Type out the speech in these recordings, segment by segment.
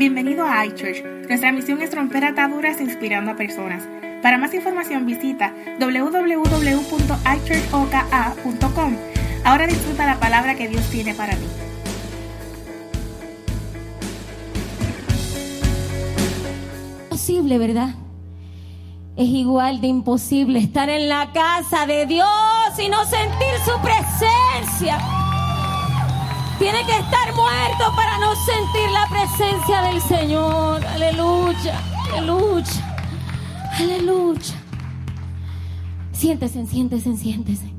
Bienvenido a iChurch. Nuestra misión es romper ataduras inspirando a personas. Para más información visita www.ichurchoka.com. Ahora disfruta la palabra que Dios tiene para ti. Posible, ¿verdad? Es igual de imposible estar en la casa de Dios y no sentir su presencia. Tiene que estar muerto para no sentir la presencia del Señor. Aleluya, aleluya, aleluya. Siéntese, siéntese, siéntese.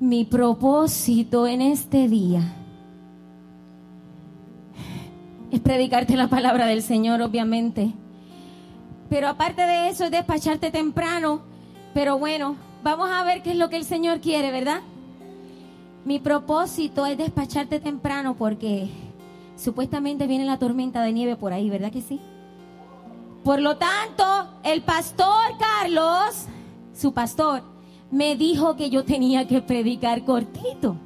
Mi propósito en este día es predicarte la palabra del Señor, obviamente. Pero aparte de eso es despacharte temprano. Pero bueno, vamos a ver qué es lo que el Señor quiere, ¿verdad? Mi propósito es despacharte temprano porque supuestamente viene la tormenta de nieve por ahí, ¿verdad que sí? Por lo tanto, el pastor Carlos, su pastor, me dijo que yo tenía que predicar cortito.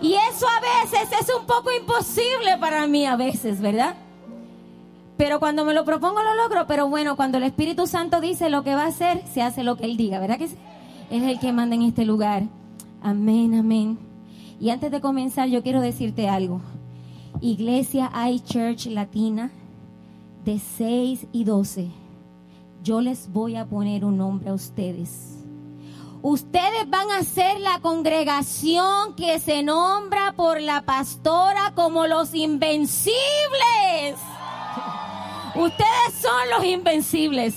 Y eso a veces es un poco imposible para mí, a veces, ¿verdad? Pero cuando me lo propongo lo logro, pero bueno, cuando el Espíritu Santo dice lo que va a hacer, se hace lo que Él diga, ¿verdad que sí? Es el que manda en este lugar. Amén, amén. Y antes de comenzar, yo quiero decirte algo. Iglesia iChurch Latina de 6 y 12. Yo les voy a poner un nombre a ustedes. Ustedes van a ser la congregación que se nombra por la pastora como los invencibles. Ustedes son los invencibles.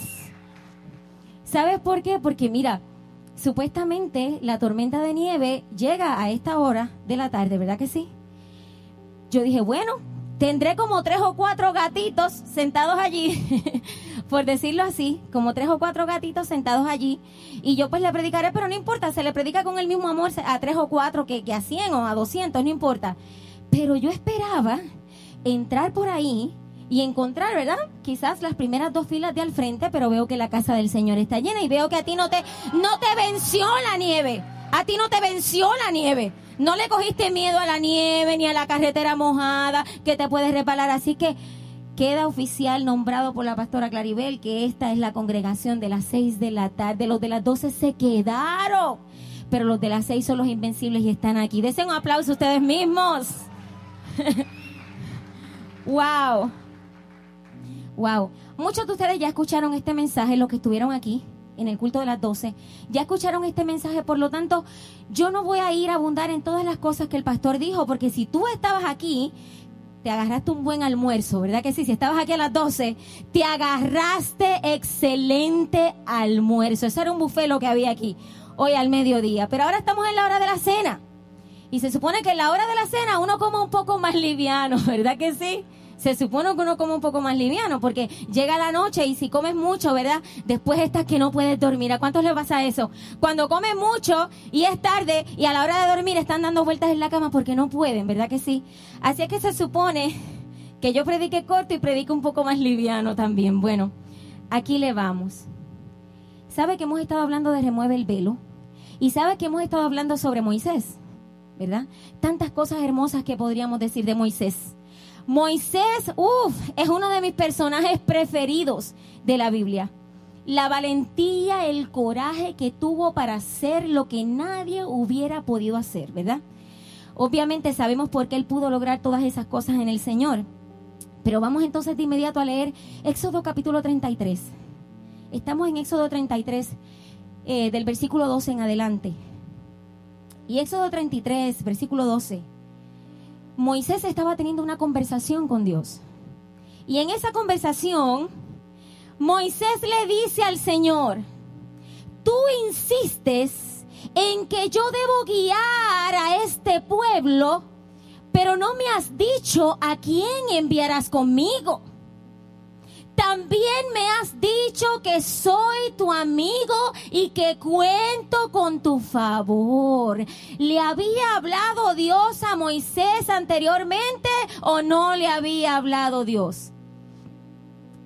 ¿Sabes por qué? Porque mira, supuestamente la tormenta de nieve llega a esta hora de la tarde, ¿verdad que sí? Yo dije, bueno, tendré como tres o cuatro gatitos sentados allí, por decirlo así, como tres o cuatro gatitos sentados allí, y yo pues le predicaré, pero no importa, se le predica con el mismo amor a tres o cuatro que, que a cien o a doscientos, no importa. Pero yo esperaba entrar por ahí y encontrar, ¿verdad? Quizás las primeras dos filas de al frente, pero veo que la casa del Señor está llena y veo que a ti no te, no te venció la nieve. A ti no te venció la nieve. No le cogiste miedo a la nieve ni a la carretera mojada que te puedes reparar. Así que queda oficial nombrado por la pastora Claribel que esta es la congregación de las seis de la tarde. Los de las doce se quedaron. Pero los de las seis son los invencibles y están aquí. Desen un aplauso ustedes mismos. wow. Wow. Muchos de ustedes ya escucharon este mensaje, los que estuvieron aquí en el culto de las 12, ya escucharon este mensaje, por lo tanto, yo no voy a ir a abundar en todas las cosas que el pastor dijo, porque si tú estabas aquí, te agarraste un buen almuerzo, ¿verdad que sí? Si estabas aquí a las 12, te agarraste excelente almuerzo. Ese era un buffet lo que había aquí hoy al mediodía, pero ahora estamos en la hora de la cena. Y se supone que en la hora de la cena uno come un poco más liviano, ¿verdad que sí? Se supone que uno come un poco más liviano, porque llega la noche y si comes mucho, ¿verdad? Después estás que no puedes dormir. ¿A cuántos les pasa eso? Cuando comen mucho y es tarde y a la hora de dormir están dando vueltas en la cama porque no pueden, ¿verdad que sí? Así es que se supone que yo predique corto y predique un poco más liviano también. Bueno, aquí le vamos. ¿Sabe que hemos estado hablando de remueve el velo? Y sabe que hemos estado hablando sobre Moisés, ¿verdad? Tantas cosas hermosas que podríamos decir de Moisés. Moisés, uff, es uno de mis personajes preferidos de la Biblia. La valentía, el coraje que tuvo para hacer lo que nadie hubiera podido hacer, ¿verdad? Obviamente sabemos por qué él pudo lograr todas esas cosas en el Señor. Pero vamos entonces de inmediato a leer Éxodo capítulo 33. Estamos en Éxodo 33, eh, del versículo 12 en adelante. Y Éxodo 33, versículo 12 Moisés estaba teniendo una conversación con Dios. Y en esa conversación, Moisés le dice al Señor, tú insistes en que yo debo guiar a este pueblo, pero no me has dicho a quién enviarás conmigo. También me has dicho que soy tu amigo y que cuento con tu favor. ¿Le había hablado Dios a Moisés anteriormente o no le había hablado Dios?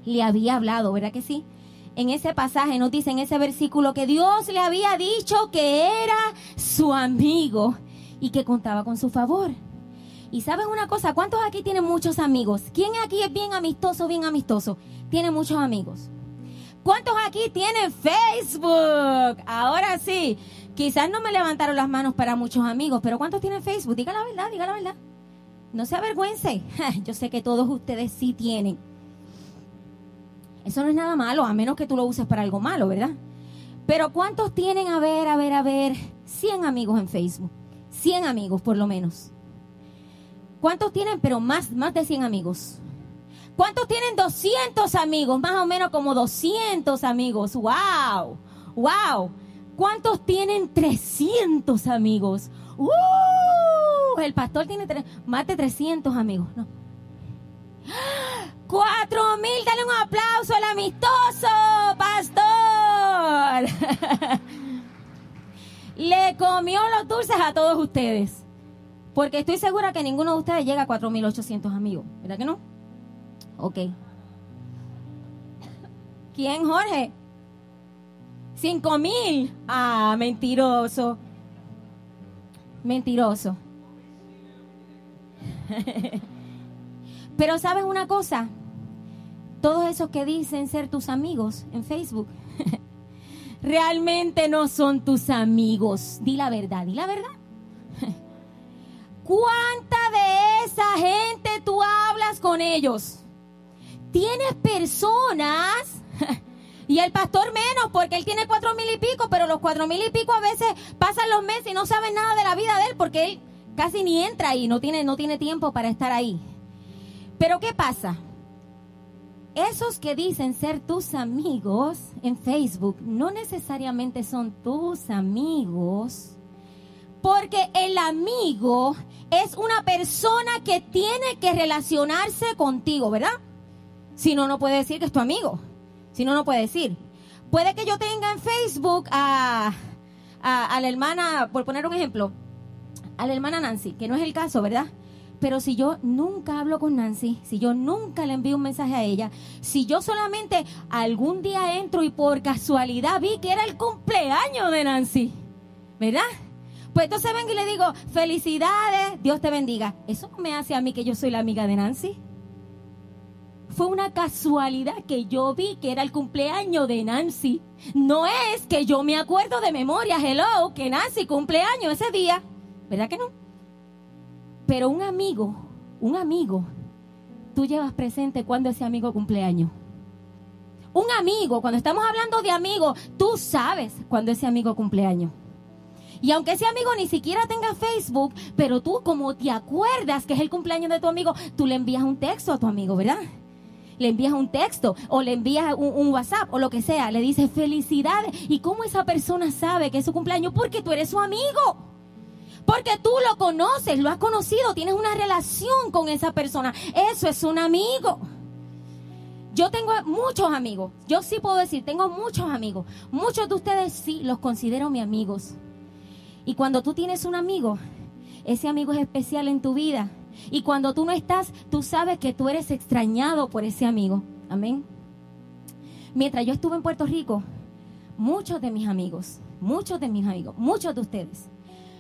Le había hablado, ¿verdad que sí? En ese pasaje nos dice en ese versículo que Dios le había dicho que era su amigo y que contaba con su favor. Y sabes una cosa, ¿cuántos aquí tienen muchos amigos? ¿Quién aquí es bien amistoso, bien amistoso? Tiene muchos amigos. ¿Cuántos aquí tienen Facebook? Ahora sí, quizás no me levantaron las manos para muchos amigos, pero ¿cuántos tienen Facebook? Diga la verdad, diga la verdad. No se avergüence. Yo sé que todos ustedes sí tienen. Eso no es nada malo, a menos que tú lo uses para algo malo, ¿verdad? Pero ¿cuántos tienen, a ver, a ver, a ver, 100 amigos en Facebook? 100 amigos, por lo menos. ¿Cuántos tienen, pero más, más de 100 amigos? ¿Cuántos tienen 200 amigos? Más o menos como 200 amigos. ¡Wow! ¡Wow! ¿Cuántos tienen 300 amigos? ¡Uh! El pastor tiene más de 300 amigos. No. ¡Cuatro mil! Dale un aplauso al amistoso, pastor. Le comió los dulces a todos ustedes. Porque estoy segura que ninguno de ustedes llega a 4.800 amigos. ¿Verdad que no? Ok. ¿Quién, Jorge? Cinco mil. Ah, mentiroso. Mentiroso. Pero sabes una cosa, todos esos que dicen ser tus amigos en Facebook, realmente no son tus amigos. Di la verdad, di la verdad. ¿Cuánta de esa gente tú hablas con ellos? Tienes personas, y el pastor menos, porque él tiene cuatro mil y pico, pero los cuatro mil y pico a veces pasan los meses y no saben nada de la vida de él, porque él casi ni entra ahí, no tiene, no tiene tiempo para estar ahí. Pero ¿qué pasa? Esos que dicen ser tus amigos en Facebook no necesariamente son tus amigos porque el amigo es una persona que tiene que relacionarse contigo, ¿verdad? Si no, no puede decir que es tu amigo. Si no, no puede decir. Puede que yo tenga en Facebook a, a, la hermana, por poner un ejemplo, a la hermana Nancy, que no es el caso, ¿verdad? Pero si yo nunca hablo con Nancy, si yo nunca le envío un mensaje a ella, si yo solamente algún día entro y por casualidad vi que era el cumpleaños de Nancy, ¿verdad? Pues entonces vengo y le digo, felicidades, Dios te bendiga. Eso me hace a mí que yo soy la amiga de Nancy. Fue una casualidad que yo vi que era el cumpleaños de Nancy. No es que yo me acuerdo de memoria, hello, que Nancy cumpleaños ese día. ¿Verdad que no? Pero un amigo, un amigo, tú llevas presente cuando ese amigo cumpleaños. Un amigo, cuando estamos hablando de amigos, tú sabes cuando ese amigo cumpleaños. Y aunque ese amigo ni siquiera tenga Facebook, pero tú como te acuerdas que es el cumpleaños de tu amigo, tú le envías un texto a tu amigo, ¿verdad? Le envías un texto o le envías un, WhatsApp o lo que sea, le dices felicidades. ¿Y cómo esa persona sabe que es su cumpleaños? Porque tú eres su amigo. Porque tú lo conoces, lo has conocido, tienes una relación con esa persona. Eso es un amigo. Yo tengo muchos amigos. Yo sí puedo decir, tengo muchos amigos. Muchos de ustedes sí los considero mis amigos. Y cuando tú tienes un amigo, ese amigo es especial en tu vida. Y cuando tú no estás, tú sabes que tú eres extrañado por ese amigo. Amén. Mientras yo estuve en Puerto Rico, muchos de mis amigos, muchos de mis amigos, muchos de ustedes,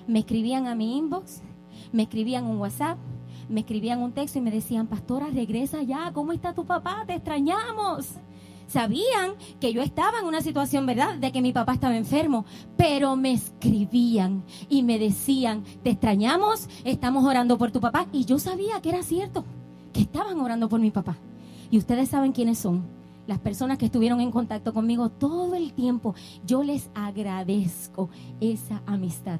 me escribían a mi inbox, me escribían un WhatsApp, me escribían un texto y me decían, pastora, regresa ya, ¿cómo está tu papá? Te extrañamos sabían que yo estaba en una situación, ¿verdad?, de que mi papá estaba enfermo, pero me escribían y me decían, te extrañamos, estamos orando por tu papá. Y yo sabía que era cierto, que estaban orando por mi papá. Y ustedes saben quiénes son. Las personas que estuvieron en contacto conmigo todo el tiempo, yo les agradezco esa amistad.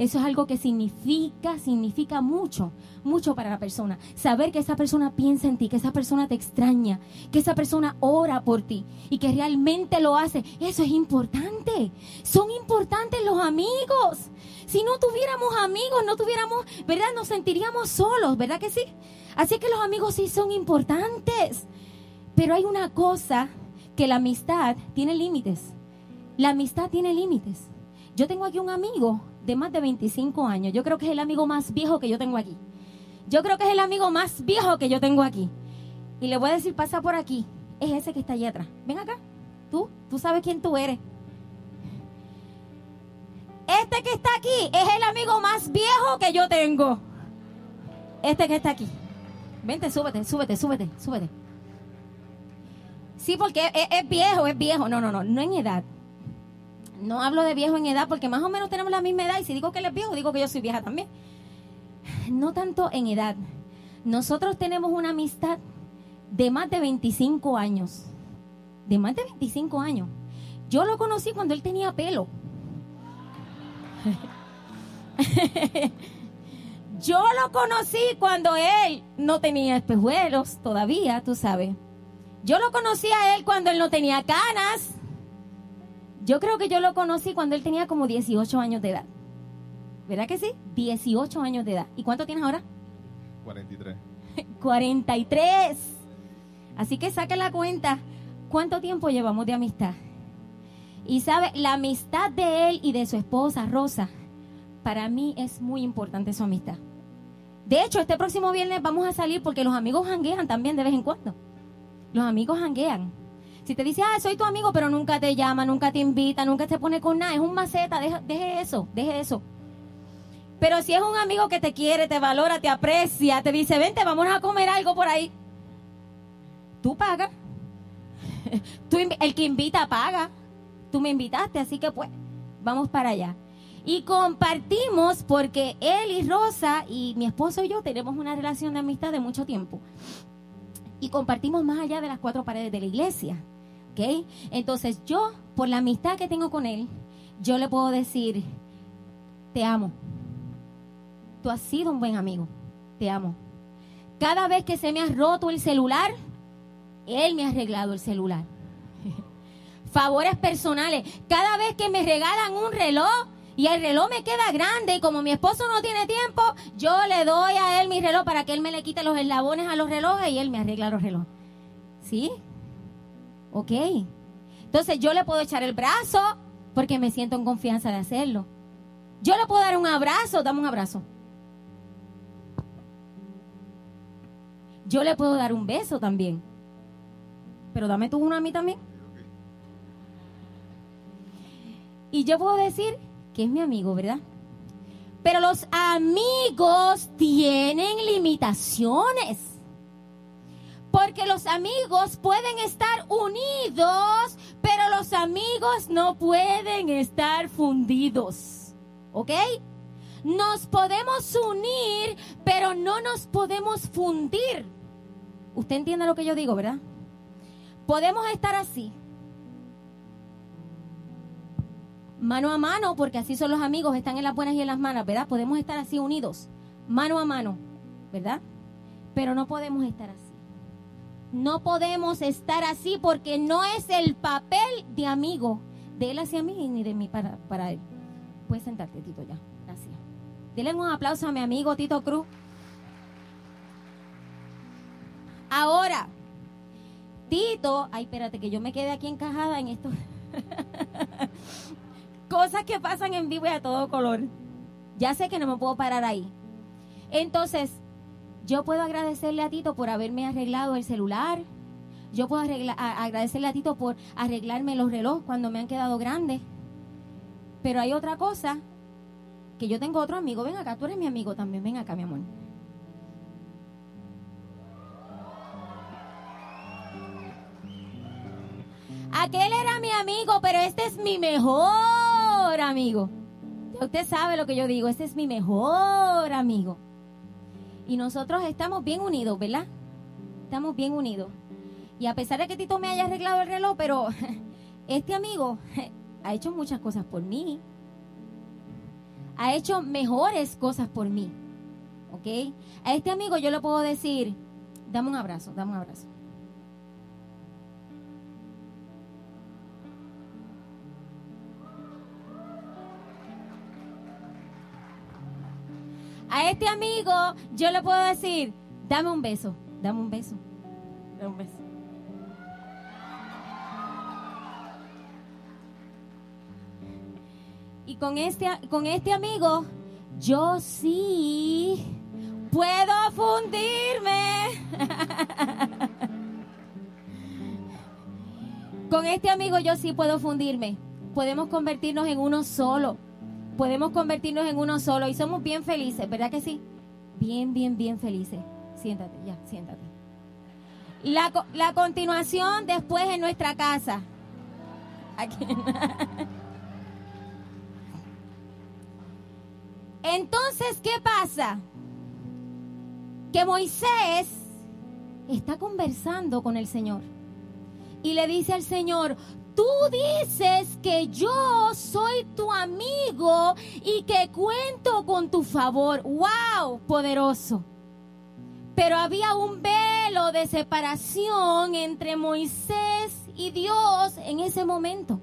Eso es algo que significa, significa mucho, mucho para la persona. Saber que esa persona piensa en ti, que esa persona te extraña, que esa persona ora por ti y que realmente lo hace. Eso es importante. Son importantes los amigos. Si no tuviéramos amigos, no tuviéramos, ¿verdad? Nos sentiríamos solos, ¿verdad que sí? Así que los amigos sí son importantes. Pero hay una cosa que la amistad tiene límites. La amistad tiene límites. Yo tengo aquí un amigo de más de 25 años. Yo creo que es el amigo más viejo que yo tengo aquí. Yo creo que es el amigo más viejo que yo tengo aquí. Y le voy a decir, pasa por aquí. Es ese que está allá atrás. Ven acá. Tú, tú sabes quién tú eres. Este que está aquí es el amigo más viejo que yo tengo. Este que está aquí. Vente, súbete, súbete, súbete, súbete. Sí, porque es, es viejo, es viejo. No, no, no, no en edad. No hablo de viejo en edad porque más o menos tenemos la misma edad y si digo que él es viejo, digo que yo soy vieja también. No tanto en edad. Nosotros tenemos una amistad de más de 25 años. De más de 25 años. Yo lo conocí cuando él tenía pelo. Yo lo conocí cuando él no tenía espejuelos todavía, tú sabes. Yo lo conocí a él cuando él no tenía canas. Yo creo que yo lo conocí cuando él tenía como 18 años de edad. ¿Verdad que sí? 18 años de edad. ¿Y cuánto tienes ahora? 43. 43. Así que saque la cuenta. ¿Cuánto tiempo llevamos de amistad? Y sabe, la amistad de él y de su esposa, Rosa, para mí es muy importante su amistad. De hecho, este próximo viernes vamos a salir porque los amigos janguean también de vez en cuando. Los amigos janguean. Si te dice, ah, soy tu amigo, pero nunca te llama, nunca te invita, nunca te pone con nada, es un maceta, deje, deje eso, deje eso. Pero si es un amigo que te quiere, te valora, te aprecia, te dice, vente, vamos a comer algo por ahí. Tú pagas. Tú, el que invita paga. Tú me invitaste, así que pues, vamos para allá. Y compartimos porque él y Rosa y mi esposo y yo tenemos una relación de amistad de mucho tiempo. Y compartimos más allá de las cuatro paredes de la iglesia. ¿Ok? Entonces yo, por la amistad que tengo con él, yo le puedo decir, te amo. Tú has sido un buen amigo. Te amo. Cada vez que se me ha roto el celular, él me ha arreglado el celular. Favores personales. Cada vez que me regalan un reloj, y el reloj me queda grande y como mi esposo no tiene tiempo, yo le doy a él mi reloj para que él me le quite los eslabones a los relojes y él me arregla los relojes. ¿Sí? Ok. Entonces yo le puedo echar el brazo porque me siento en confianza de hacerlo. Yo le puedo dar un abrazo, dame un abrazo. Yo le puedo dar un beso también. Pero dame tú uno a mí también. Y yo puedo decir, que es mi amigo, ¿verdad? Pero los amigos tienen limitaciones. Porque los amigos pueden estar unidos, pero los amigos no pueden estar fundidos. ¿Ok? Nos podemos unir, pero no nos podemos fundir. Usted entiende lo que yo digo, ¿verdad? Podemos estar así, mano a mano, porque así son los amigos, están en las buenas y en las malas, ¿verdad? Podemos estar así unidos, mano a mano, ¿verdad? Pero no podemos estar así. No podemos estar así porque no es el papel de amigo de él hacia mí ni de mí para, para él. Puedes sentarte, Tito, ya. Gracias. Denle un aplauso a mi amigo Tito Cruz. Ahora, Tito, ay, espérate, que yo me quede aquí encajada en esto. cosas que pasan en vivo y a todo color. Ya sé que no me puedo parar ahí. Entonces, yo puedo agradecerle a Tito por haberme arreglado el celular. Yo puedo agradecerle a Tito por arreglarme los relojes cuando me han quedado grandes. Pero hay otra cosa, que yo tengo otro amigo. Ven acá, tú eres mi amigo también. Ven acá, mi amor. Aquel era mi amigo, pero este es mi mejor amigo. usted sabe lo que yo digo, este es mi mejor amigo. Y nosotros estamos bien unidos, ¿verdad? Estamos bien unidos. Y a pesar de que Tito me haya arreglado el reloj, pero este amigo ha hecho muchas cosas por mí. Ha hecho mejores cosas por mí. ¿Ok? A este amigo yo le puedo decir, dame un abrazo, dame un abrazo. A este amigo yo le puedo decir, dame un beso, dame un beso, dame un beso. Y con este, con este amigo yo sí puedo fundirme. con este amigo yo sí puedo fundirme. Podemos convertirnos en uno solo podemos convertirnos en uno solo y somos bien felices, ¿verdad que sí? bien, bien, bien felices. Siéntate, ya, siéntate. La, la continuación después en nuestra casa. Aquí. Entonces, ¿qué pasa? Que Moisés está conversando con el Señor y le dice al Señor, tú dices que yo soy tu amigo y que cuento con tu favor. ¡Wow! Poderoso. Pero había un velo de separación entre Moisés y Dios en ese momento.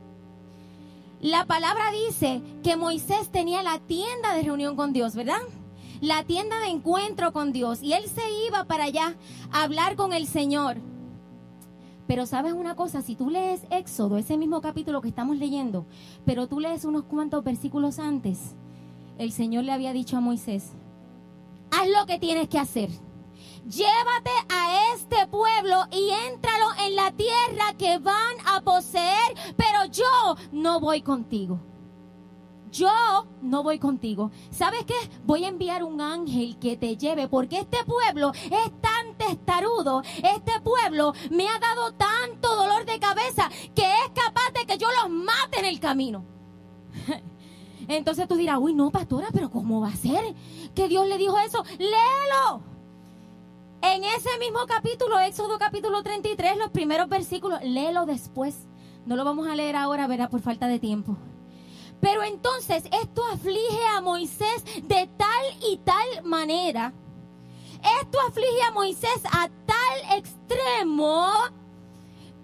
La palabra dice que Moisés tenía la tienda de reunión con Dios, ¿verdad? La tienda de encuentro con Dios. Y él se iba para allá a hablar con el Señor. Pero sabes una cosa, si tú lees Éxodo, ese mismo capítulo que estamos leyendo, pero tú lees unos cuantos versículos antes, el Señor le había dicho a Moisés, haz lo que tienes que hacer. Llévate a este pueblo y éntralo en la tierra que van a poseer, pero yo no voy contigo. Yo no voy contigo. ¿Sabes qué? Voy a enviar un ángel que te lleve porque este pueblo es tan testarudo. Este pueblo me ha dado tanto dolor de cabeza que es capaz de que yo los mate en el camino. Entonces tú dirás, uy, no, pastora, pero ¿cómo va a ser que Dios le dijo eso? Léelo. En ese mismo capítulo, Éxodo capítulo 33, los primeros versículos, léelo después. No lo vamos a leer ahora, verá, por falta de tiempo. Pero entonces esto aflige a Moisés de tal y tal manera. Esto aflige a Moisés a tal extremo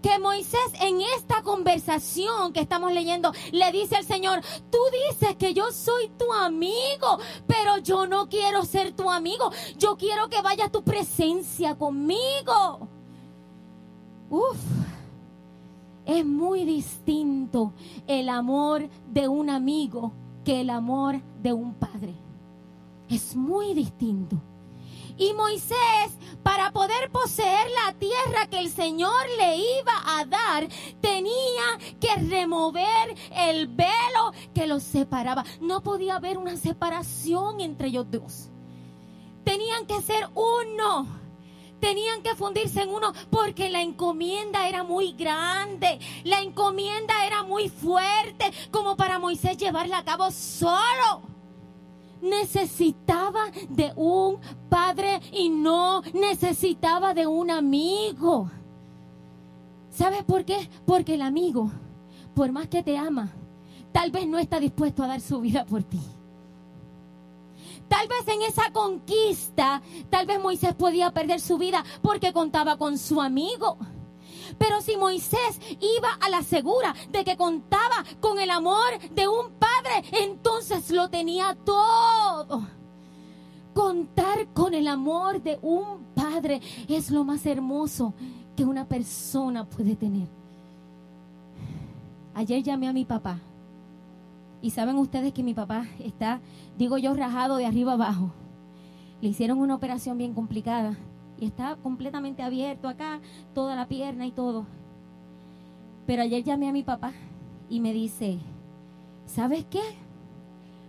que Moisés en esta conversación que estamos leyendo le dice al Señor, tú dices que yo soy tu amigo, pero yo no quiero ser tu amigo, yo quiero que vaya tu presencia conmigo. Uf, es muy distinto el amor de un amigo que el amor de un padre. Es muy distinto. Y Moisés, para poder poseer la tierra que el Señor le iba a dar, tenía que remover el velo que los separaba. No podía haber una separación entre ellos dos. Tenían que ser uno tenían que fundirse en uno porque la encomienda era muy grande, la encomienda era muy fuerte como para Moisés llevarla a cabo solo necesitaba de un padre y no necesitaba de un amigo. ¿Sabes por qué? Porque el amigo, por más que te ama, tal vez no está dispuesto a dar su vida por ti. Tal vez en esa conquista, tal vez Moisés podía perder su vida porque contaba con su amigo. Pero si Moisés iba a la segura de que contaba con el amor de un padre, entonces lo tenía todo. Contar con el amor de un padre es lo más hermoso que una persona puede tener. Ayer llamé a mi papá y saben ustedes que mi papá está, digo yo, rajado de arriba abajo. Le hicieron una operación bien complicada y está completamente abierto acá, toda la pierna y todo. Pero ayer llamé a mi papá y me dice, ¿sabes qué?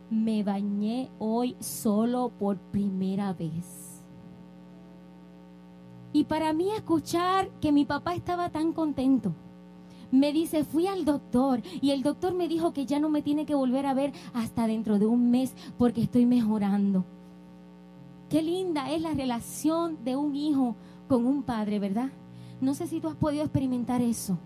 Me bañé hoy solo por primera vez. Y para mí escuchar que mi papá estaba tan contento, me dice, fui al doctor y el doctor me dijo que ya no me tiene que volver a ver hasta dentro de un mes porque estoy mejorando. Qué linda es la relación de un hijo con un padre, ¿verdad? No sé si tú has podido experimentar eso.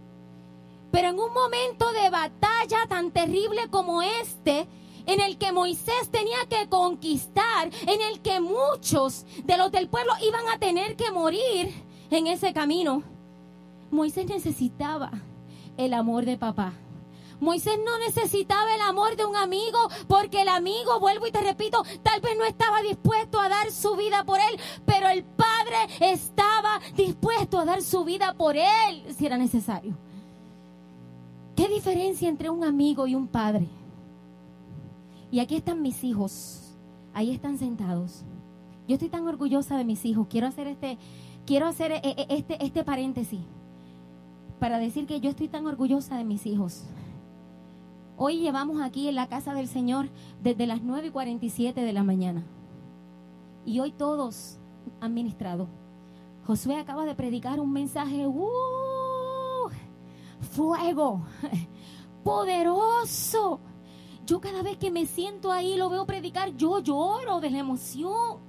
Pero en un momento de batalla tan terrible como este, en el que Moisés tenía que conquistar, en el que muchos de los del pueblo iban a tener que morir en ese camino, Moisés necesitaba el amor de papá. Moisés no necesitaba el amor de un amigo porque el amigo, vuelvo y te repito, tal vez no estaba dispuesto a dar su vida por él, pero el padre estaba dispuesto a dar su vida por él si era necesario. ¿Qué diferencia entre un amigo y un padre? Y aquí están mis hijos, ahí están sentados. Yo estoy tan orgullosa de mis hijos. Quiero hacer este, quiero hacer eh, eh, este, este paréntesis para decir que yo estoy tan orgullosa de mis hijos. Hoy llevamos aquí en la casa del Señor desde las 9 y 47 de la mañana. Y hoy todos han ministrado. Josué acaba de predicar un mensaje, ¡uh! fuego, poderoso. Yo cada vez que me siento ahí, lo veo predicar, yo lloro de la emoción.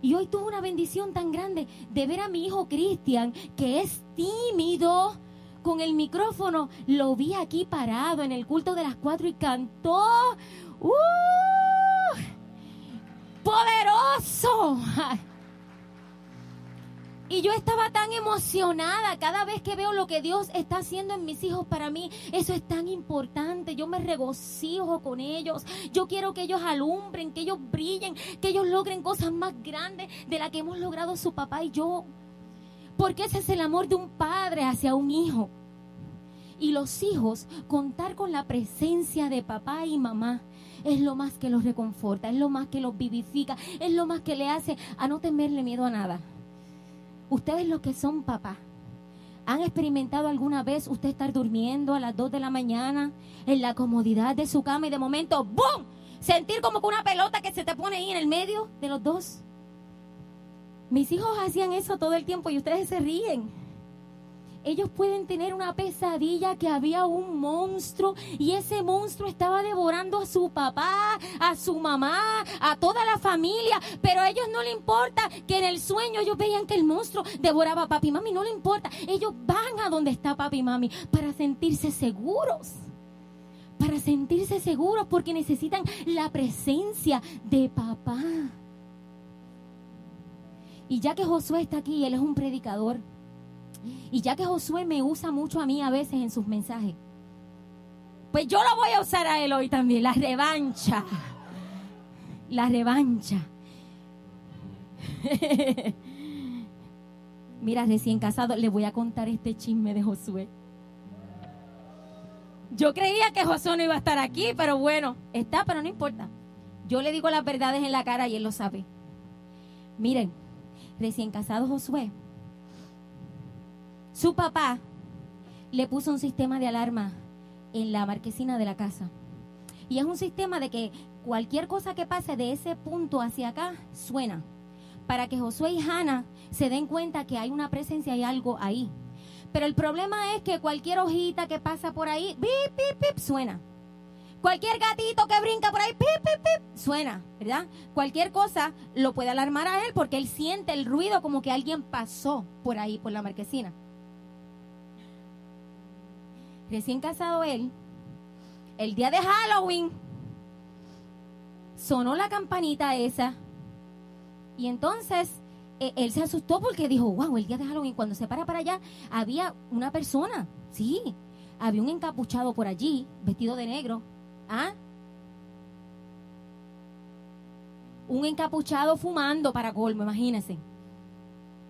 Y hoy tuve una bendición tan grande de ver a mi hijo Cristian, que es tímido, con el micrófono. Lo vi aquí parado en el culto de las cuatro y cantó. ¡Uh! ¡Poderoso! Y yo estaba tan emocionada cada vez que veo lo que Dios está haciendo en mis hijos para mí. Eso es tan importante. Yo me regocijo con ellos. Yo quiero que ellos alumbren, que ellos brillen, que ellos logren cosas más grandes de las que hemos logrado su papá y yo. Porque ese es el amor de un padre hacia un hijo. Y los hijos, contar con la presencia de papá y mamá es lo más que los reconforta, es lo más que los vivifica, es lo más que le hace a no temerle miedo a nada. Ustedes los que son papás, ¿han experimentado alguna vez usted estar durmiendo a las 2 de la mañana en la comodidad de su cama y de momento, ¡boom! Sentir como que una pelota que se te pone ahí en el medio de los dos. Mis hijos hacían eso todo el tiempo y ustedes se ríen ellos pueden tener una pesadilla que había un monstruo y ese monstruo estaba devorando a su papá, a su mamá, a toda la familia, pero a ellos no le importa que en el sueño ellos veían que el monstruo devoraba a papi y mami, no le importa, ellos van a donde está papi y mami para sentirse seguros. Para sentirse seguros porque necesitan la presencia de papá. Y ya que Josué está aquí, él es un predicador. Y ya que Josué me usa mucho a mí a veces en sus mensajes, pues yo lo voy a usar a él hoy también, la revancha. La revancha. Mira, recién casado, le voy a contar este chisme de Josué. Yo creía que Josué no iba a estar aquí, pero bueno, está, pero no importa. Yo le digo las verdades en la cara y él lo sabe. Miren, recién casado Josué su papá le puso un sistema de alarma en la marquesina de la casa. Y es un sistema de que cualquier cosa que pase de ese punto hacia acá suena. Para que Josué y Hannah se den cuenta que hay una presencia y algo ahí. Pero el problema es que cualquier hojita que pasa por ahí, pip, pip, pip, suena. Cualquier gatito que brinca por ahí, pip, pip, pip, suena, ¿verdad? Cualquier cosa lo puede alarmar a él porque él siente el ruido como que alguien pasó por ahí, por la marquesina recién casado él, el día de Halloween, sonó la campanita esa. Y entonces e, él se asustó porque dijo, wow, el día de Halloween, cuando se para para allá, había una persona, sí, había un encapuchado por allí, vestido de negro. ¿Ah? Un encapuchado fumando para colmo, imagínense.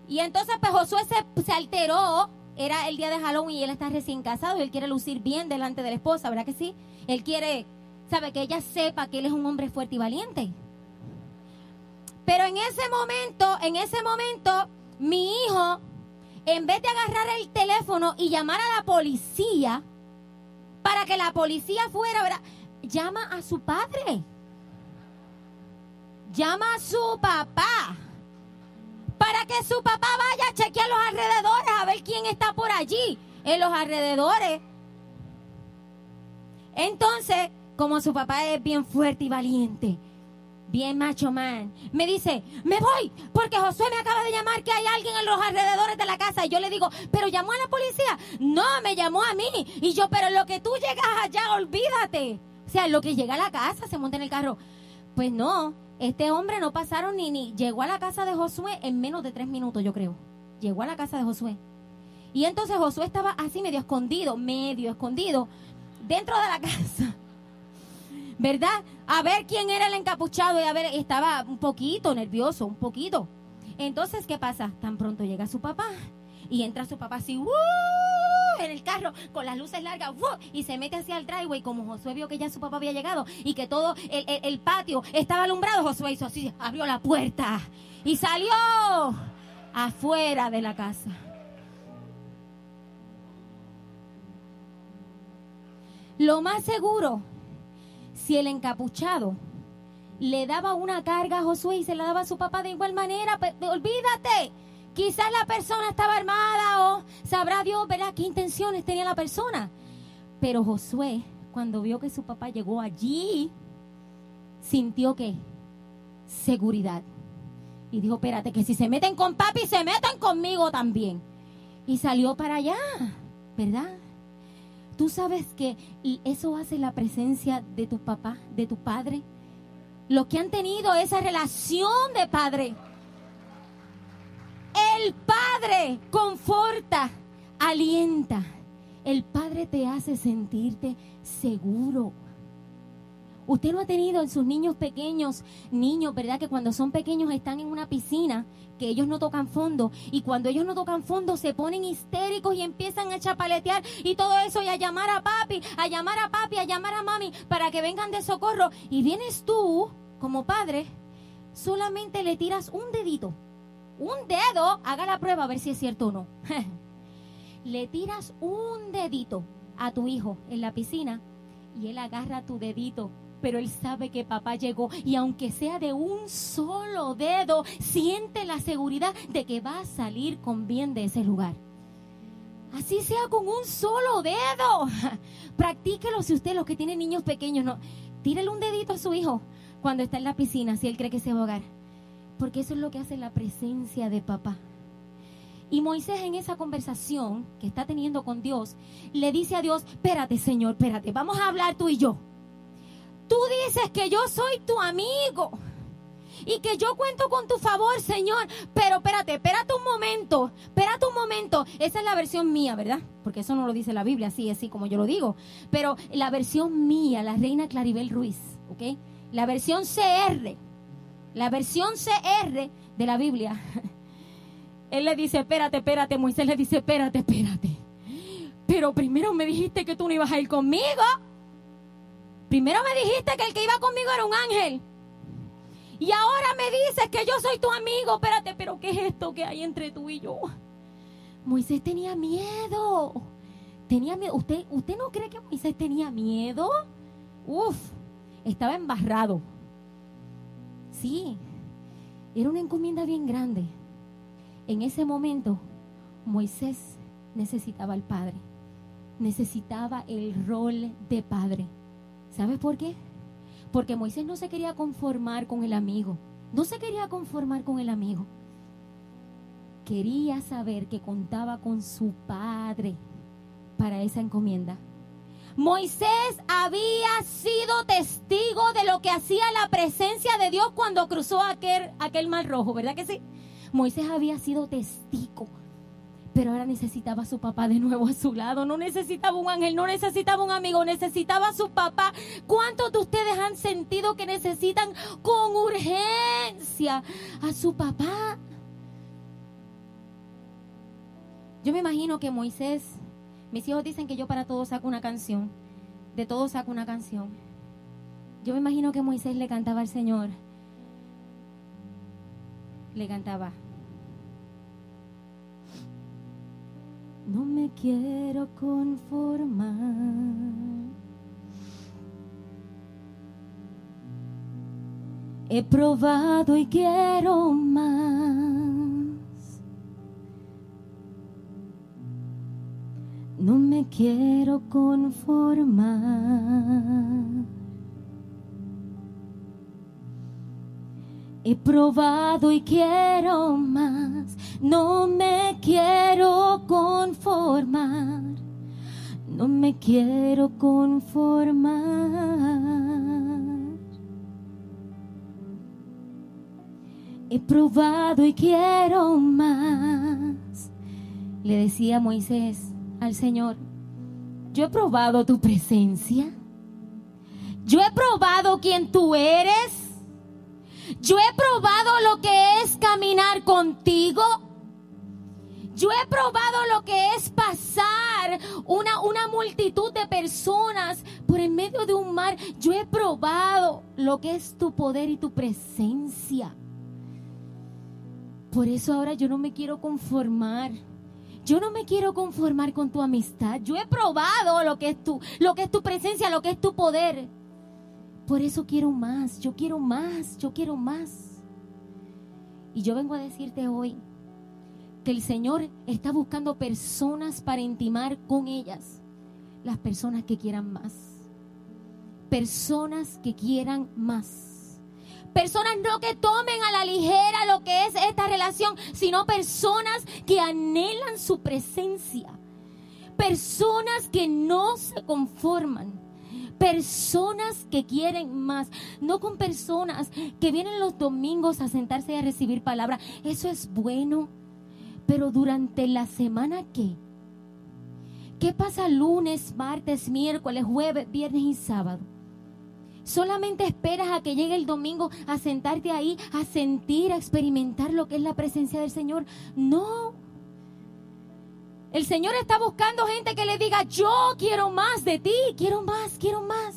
Y entonces pues Josué se, se alteró era el día de Halloween y él está recién casado y él quiere lucir bien delante de la esposa, ¿verdad que sí? Él quiere, sabe, que ella sepa que él es un hombre fuerte y valiente. Pero en ese momento, en ese momento, mi hijo, en vez de agarrar el teléfono y llamar a la policía, para que la policía fuera. Llama a su padre. Llama a su papá para que su papá vaya a chequear los alrededores a ver quién está por allí, en los alrededores. Entonces, como su papá es bien fuerte y valiente, bien macho man, me dice, me voy, porque Josué me acaba de llamar que hay alguien en los alrededores de la casa. Y yo le digo, pero llamó a la policía. No, me llamó a mí. Y yo, pero lo que tú llegas allá, olvídate. O sea, lo que llega a la casa, se monta en el carro. Pues no, este hombre no pasaron ni, ni, llegó a la casa de Josué en menos de tres minutos, yo creo. Llegó a la casa de Josué. Y entonces Josué estaba así medio escondido, medio escondido, dentro de la casa. ¿Verdad? A ver quién era el encapuchado y a ver, estaba un poquito nervioso, un poquito. Entonces, ¿qué pasa? Tan pronto llega su papá y entra su papá así, en el carro con las luces largas y se mete hacia el driveway como Josué vio que ya su papá había llegado y que todo el, patio estaba alumbrado. Josué hizo así, abrió la puerta y salió afuera de la casa. Lo más seguro, si el encapuchado le daba una carga a Josué y se la daba a su papá de igual manera. olvídate. Quizás la persona estaba armada o sabrá Dios, ¿verdad? ¿Qué intenciones tenía la persona? Pero Josué, cuando vio que su papá llegó allí, sintió que seguridad. Y dijo, espérate, que si se meten con papi, se meten conmigo también. Y salió para allá, ¿verdad? Tú sabes que y eso hace la presencia de tu papá, de tu padre. Los que han tenido esa relación de padre. El padre conforta, alienta. El padre te hace sentirte seguro. Usted no ha tenido en sus niños pequeños, niños, ¿verdad? Que cuando son pequeños están en una piscina, que ellos no tocan fondo. Y cuando ellos no tocan fondo se ponen histéricos y empiezan a chapaletear y todo eso y a llamar a papi, a llamar a papi, a llamar a mami para que vengan de socorro. Y vienes tú, como padre, solamente le tiras un dedito. Un dedo, haga la prueba a ver si es cierto o no. le tiras un dedito a tu hijo en la piscina y él agarra tu dedito pero él sabe que papá llegó y aunque sea de un solo dedo, siente la seguridad de que va a salir con bien de ese lugar. Así sea con un solo dedo. Practíquelo si usted, los que tienen niños pequeños, no. Tírele un dedito a su hijo cuando está en la piscina, si él cree que se va a ahogar. Porque eso es lo que hace la presencia de papá. Y Moisés en esa conversación que está teniendo con Dios, le dice a Dios, espérate Señor, espérate, vamos a hablar tú y yo. Tú dices que yo soy tu amigo y que yo cuento con tu favor, Señor. Pero espérate, espérate un momento, espérate un momento. Esa es la versión mía, ¿verdad? Porque eso no lo dice la Biblia, así, así como yo lo digo. Pero la versión mía, la reina Claribel Ruiz, ¿ok? La versión CR, la versión CR de la Biblia. Él le dice, espérate, espérate. Moisés le dice, espérate, espérate. Pero primero me dijiste que tú no ibas a ir conmigo. Primero me dijiste que el que iba conmigo era un ángel. Y ahora me dices que yo soy tu amigo. Espérate, pero ¿qué es esto que hay entre tú y yo? Moisés tenía miedo. Tenía miedo. ¿Usted, ¿Usted no cree que Moisés tenía miedo? Uf, estaba embarrado. Sí, era una encomienda bien grande. En ese momento, Moisés necesitaba al Padre. Necesitaba el rol de Padre. ¿Sabes por qué? Porque Moisés no se quería conformar con el amigo. No se quería conformar con el amigo. Quería saber que contaba con su padre para esa encomienda. Moisés había sido testigo de lo que hacía la presencia de Dios cuando cruzó aquel, aquel mar rojo, ¿verdad que sí? Moisés había sido testigo pero ahora necesitaba a su papá de nuevo a su lado. No necesitaba un ángel, no necesitaba un amigo, necesitaba a su papá. ¿Cuántos de ustedes han sentido que necesitan con urgencia a su papá? Yo me imagino que Moisés, mis hijos dicen que yo para todo saco una canción, de todo saco una canción. Yo me imagino que Moisés le cantaba al Señor, le cantaba. no me quiero conformar. He probado y quiero más. Quiero conformar. He probado y quiero más, no me quiero conformar, no me quiero conformar. He probado y quiero más, le decía Moisés al Señor, yo he probado tu presencia, yo he probado quién tú eres. Yo he probado lo que es caminar contigo. Yo he probado lo que es pasar una, una multitud de personas por en medio de un mar. Yo he probado lo que es tu poder y tu presencia. Por eso ahora yo no me quiero conformar. Yo no me quiero conformar con tu amistad. Yo he probado lo que es tu, lo que es tu presencia, lo que es tu poder. Por eso quiero más, yo quiero más, yo quiero más. Y yo vengo a decirte hoy que el Señor está buscando personas para intimar con ellas. Las personas que quieran más. Personas que quieran más. Personas no que tomen a la ligera lo que es esta relación, sino personas que anhelan su presencia. Personas que no se conforman personas que quieren más, no con personas que vienen los domingos a sentarse y a recibir palabra. Eso es bueno, pero durante la semana, ¿qué? ¿Qué pasa lunes, martes, miércoles, jueves, viernes y sábado? Solamente esperas a que llegue el domingo a sentarte ahí, a sentir, a experimentar lo que es la presencia del Señor. No. El Señor está buscando gente que le diga, yo quiero más de ti, quiero más, quiero más.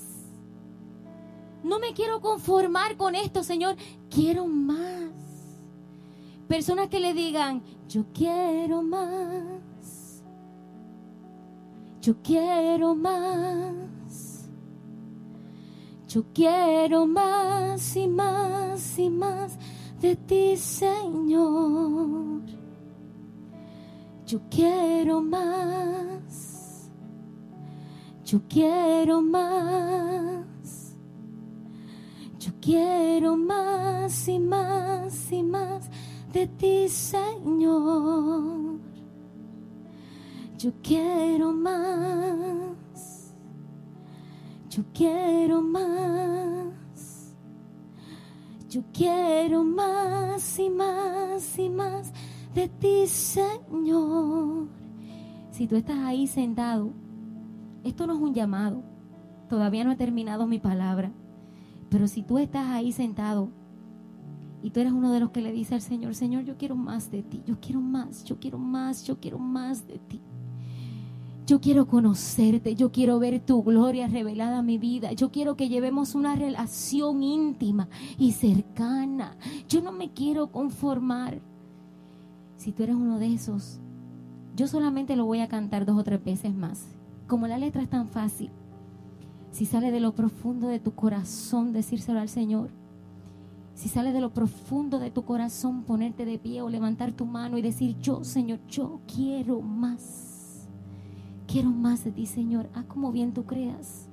No me quiero conformar con esto, Señor, quiero más. Personas que le digan, yo quiero más. Yo quiero más. Yo quiero más y más y más de ti, Señor. Yo quiero más. Yo quiero más. Yo quiero más y más y más de ti, Señor. Yo quiero más. Yo quiero más. Yo quiero más y más y más de ti, Señor. Si tú estás ahí sentado, esto no es un llamado. Todavía no he terminado mi palabra. Pero si tú estás ahí sentado, y tú eres uno de los que le dice al Señor, Señor, yo quiero más de ti, yo quiero más, yo quiero más, yo quiero más de ti. Yo quiero conocerte, yo quiero ver tu gloria revelada a mi vida. Yo quiero que llevemos una relación íntima y cercana. Yo no me quiero conformar. Si tú eres uno de esos, yo solamente lo voy a cantar dos o tres veces más. Como la letra es tan fácil, si sale de lo profundo de tu corazón decírselo al Señor, si sale de lo profundo de tu corazón, ponerte de pie o levantar tu mano y decir, yo, Señor, yo quiero más. Quiero más de ti, Señor. Haz como bien tú creas.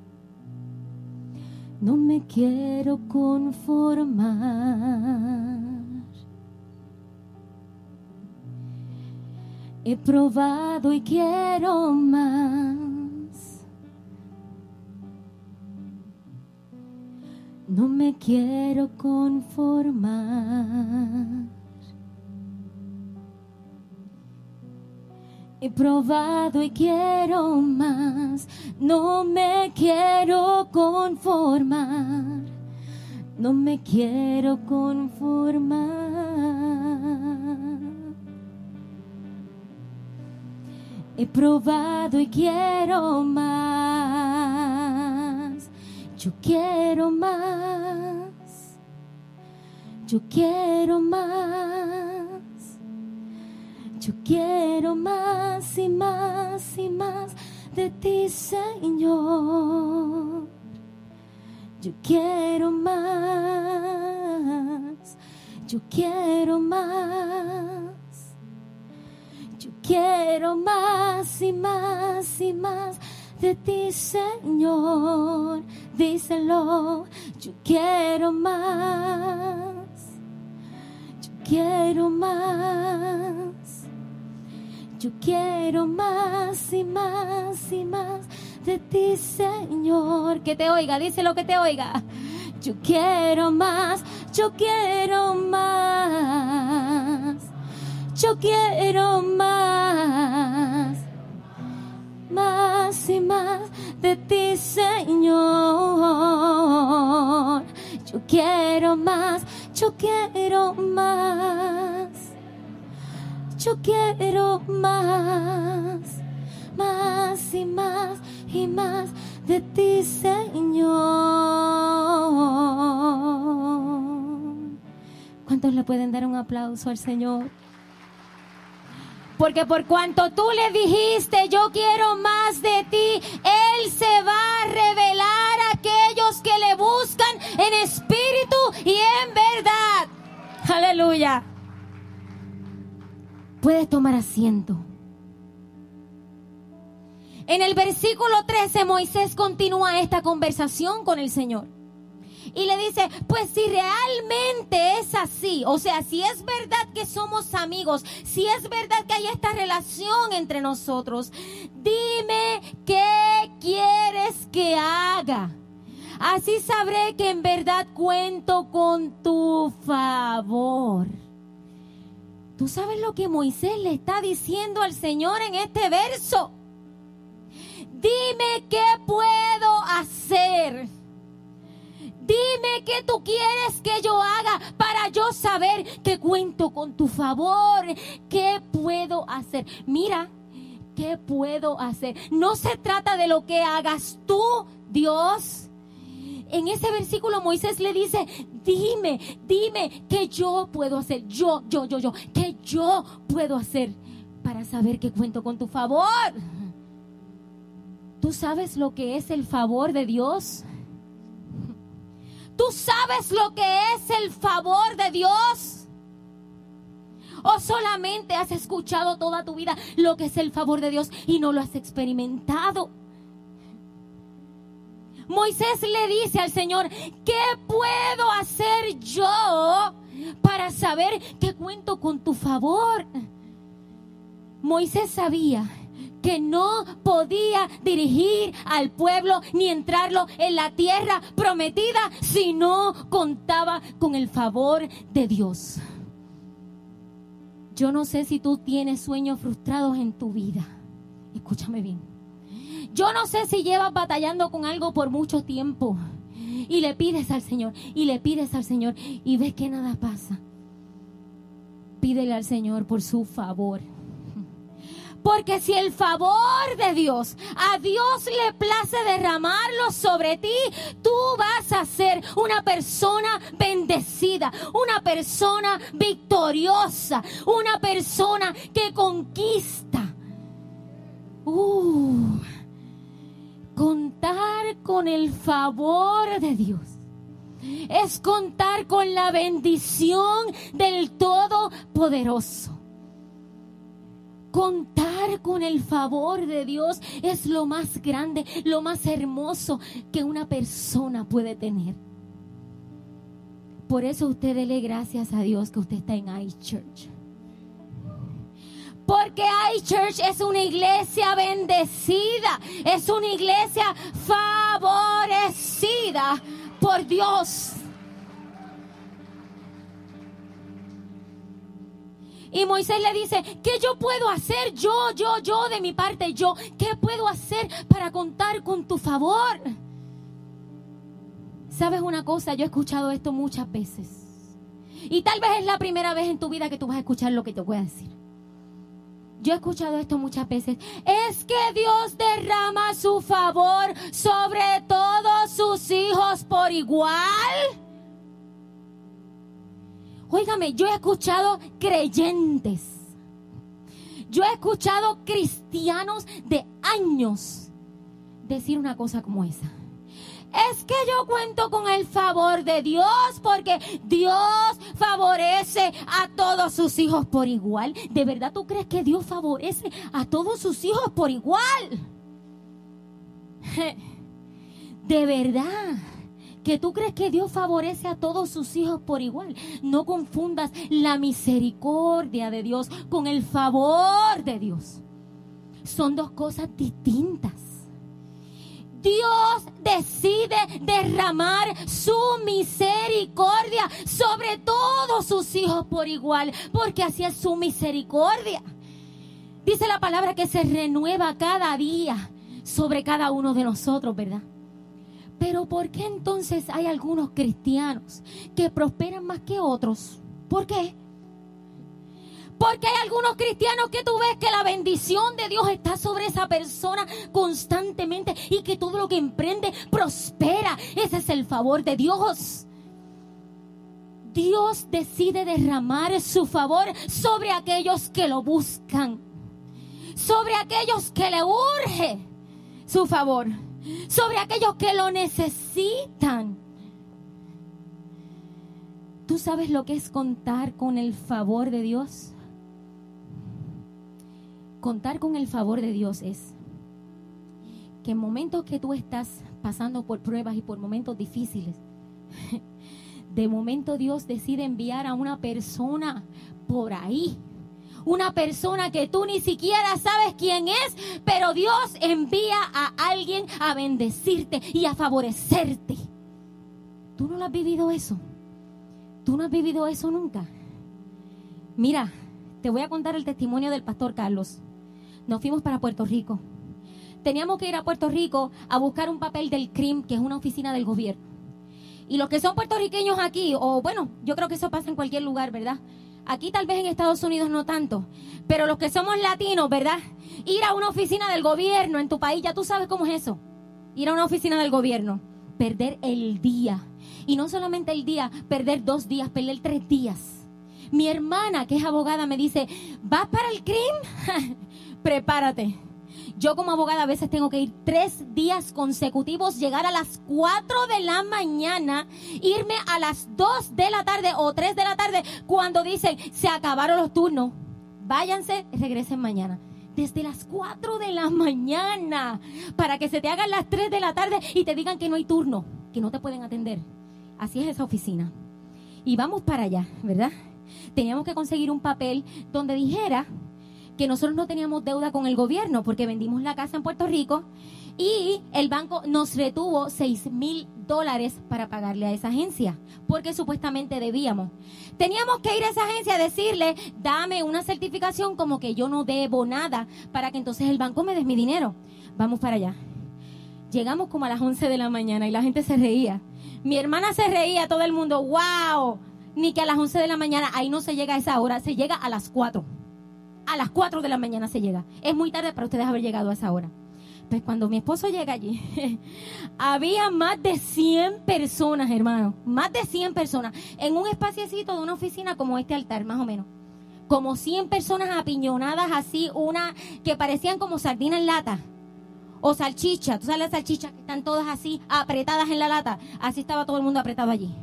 No me quiero conformar. He probado y quiero más. no me quiero conformar. He probado y quiero más, no me quiero conformar, no me quiero conformar. He probado y quiero más, yo quiero más, yo quiero más, yo quiero más y más y más de ti, Señor. Yo quiero más, yo quiero más, yo quiero más y más y más de ti, Señor. Díselo, yo quiero más, yo quiero más, yo quiero más y más y más de ti, Señor. Que te oiga, díselo que te oiga. Yo quiero más, yo quiero más, yo quiero más más y más de ti, Señor. Yo quiero más, yo quiero más. Yo quiero más, más y más y más de ti, Señor. ¿Cuántos le pueden dar un aplauso al Señor? Porque por cuanto tú le dijiste, yo quiero más de ti, Él se va a revelar a aquellos los que le buscan en espíritu y en verdad. Aleluya. Puedes tomar asiento. En el versículo 13 Moisés continúa esta conversación con el Señor. Y le dice, pues si realmente es así, o sea, si es verdad que somos amigos, si es verdad que hay esta relación entre nosotros, dime qué quieres que haga. Así sabré que en verdad cuento con tu favor. ¿Tú sabes lo que Moisés le está diciendo al Señor en este verso? Dime qué puedo hacer. Dime qué tú quieres que yo haga para yo saber que cuento con tu favor. ¿Qué puedo hacer? Mira, ¿qué puedo hacer? No se trata de lo que hagas tú, Dios. En ese versículo Moisés le dice, dime, dime qué yo puedo hacer. Yo, yo, yo, yo, que yo puedo hacer para saber que cuento con tu favor. ¿Tú sabes lo que es el favor de Dios? ¿Tú sabes lo que es el favor de Dios? ¿O solamente has escuchado toda tu vida lo que es el favor de Dios y no lo has experimentado? Moisés le dice al Señor, ¿qué puedo hacer yo para saber que cuento con tu favor? Moisés sabía que no podía dirigir al pueblo ni entrarlo en la tierra prometida si no contaba con el favor de Dios. Yo no sé si tú tienes sueños frustrados en tu vida. Escúchame bien. Yo no sé si llevas batallando con algo por mucho tiempo y le pides al Señor y le pides al Señor y ves que nada pasa. Pídele al Señor por su favor. Porque si el favor de Dios, a Dios le place derramarlo sobre ti, tú vas a ser una persona bendecida, una persona victoriosa, una persona que conquista. Uh, contar con el favor de Dios es contar con la bendición del Todopoderoso. Contar con el favor de Dios es lo más grande, lo más hermoso que una persona puede tener. Por eso usted dele gracias a Dios que usted está en iChurch. Porque iChurch es una iglesia bendecida, es una iglesia favorecida por Dios. Y Moisés le dice, ¿qué yo puedo hacer? Yo, yo, yo de mi parte, yo, ¿qué puedo hacer para contar con tu favor? ¿Sabes una cosa? Yo he escuchado esto muchas veces. Y tal vez es la primera vez en tu vida que tú vas a escuchar lo que te voy a decir. Yo he escuchado esto muchas veces. Es que Dios derrama su favor sobre todos sus hijos por igual. Óigame, yo he escuchado creyentes. Yo he escuchado cristianos de años decir una cosa como esa. Es que yo cuento con el favor de Dios porque Dios favorece a todos sus hijos por igual. ¿De verdad tú crees que Dios favorece a todos sus hijos por igual? De verdad que tú crees que Dios favorece a todos sus hijos por igual. No confundas la misericordia de Dios con el favor de Dios. Son dos cosas distintas. Dios decide derramar su misericordia sobre todos sus hijos por igual, porque así es su misericordia. Dice la palabra que se renueva cada día sobre cada uno de nosotros, ¿verdad? Pero ¿por qué entonces hay algunos cristianos que prosperan más que otros? ¿Por qué? Porque hay algunos cristianos que tú ves que la bendición de Dios está sobre esa persona constantemente y que todo lo que emprende prospera. Ese es el favor de Dios. Dios decide derramar su favor sobre aquellos que lo buscan, sobre aquellos que le urge su favor. sobre aquellos que lo necesitan. ¿Tú sabes lo que es contar con el favor de Dios? Contar con el favor de Dios es que en momentos que tú estás pasando por pruebas y por momentos difíciles, de momento Dios decide enviar a una persona por ahí. Una persona que tú ni siquiera sabes quién es, pero Dios envía a alguien a bendecirte y a favorecerte. ¿Tú no lo has vivido eso? ¿Tú no has vivido eso nunca? Mira, te voy a contar el testimonio del pastor Carlos. Nos fuimos para Puerto Rico. Teníamos que ir a Puerto Rico a buscar un papel del CRIM, que es una oficina del gobierno. Y los que son puertorriqueños aquí, o bueno, yo creo que eso pasa en cualquier lugar, ¿verdad? Aquí tal vez en Estados Unidos no tanto, pero los que somos latinos, ¿verdad? Ir a una oficina del gobierno en tu país, ya tú sabes cómo es eso. Ir a una oficina del gobierno, perder el día. Y no solamente el día, perder dos días, perder tres días. Mi hermana, que es abogada, me dice, ¿vas para el CRIM? Prepárate yo como abogada a veces tengo que ir tres días consecutivos, llegar a las cuatro de la mañana, irme a las dos de la tarde o tres de la tarde cuando dicen se acabaron los turnos. Váyanse, regresen mañana desde las cuatro de la mañana para que se te hagan las tres de la tarde y te digan que no hay turno, que no te pueden atender. Así es esa oficina. Y vamos para allá, ¿verdad? Teníamos que conseguir un papel donde dijera que nosotros no teníamos deuda con el gobierno porque vendimos la casa en Puerto Rico y el banco nos retuvo 6 mil dólares para pagarle a esa agencia porque supuestamente debíamos. Teníamos que ir a esa agencia a decirle, dame una certificación como que yo no debo nada para que entonces el banco me des mi dinero. Vamos para allá. Llegamos como a las 11 de la mañana y la gente se reía. Mi hermana se reía, todo el mundo, wow, ni que a las 11 de la mañana, ahí no se llega a esa hora, se llega a las 4 a las 4 de la mañana se llega. Es muy tarde para ustedes haber llegado a esa hora. Pues cuando mi esposo llega allí, había más de 100 personas, hermano. Más de 100 personas. En un espaciecito de una oficina como este altar, más o menos. Como 100 personas apiñonadas así, una que parecían como sardina en lata. O salchicha. ¿Tú sabes las salchichas que están todas así apretadas en la lata? Así estaba todo el mundo apretado allí.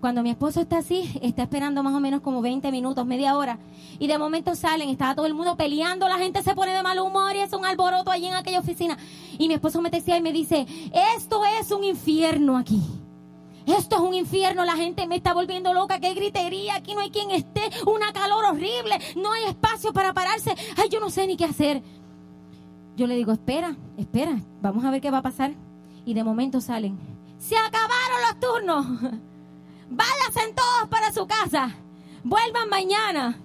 Cuando mi esposo está así, está esperando más o menos como 20 minutos, media hora, y de momento salen, estaba todo el mundo peleando, la gente se pone de mal humor y es un alboroto allí en aquella oficina. Y mi esposo me decía y me dice, esto es un infierno aquí. Esto es un infierno, la gente me está volviendo loca, qué gritería, aquí no hay quien esté, una calor horrible, no hay espacio para pararse, ay, yo no sé ni qué hacer. Yo le digo, espera, espera, vamos a ver qué va a pasar. Y de momento salen, se acabaron los turnos. Váyanse todos para su casa. Vuelvan mañana.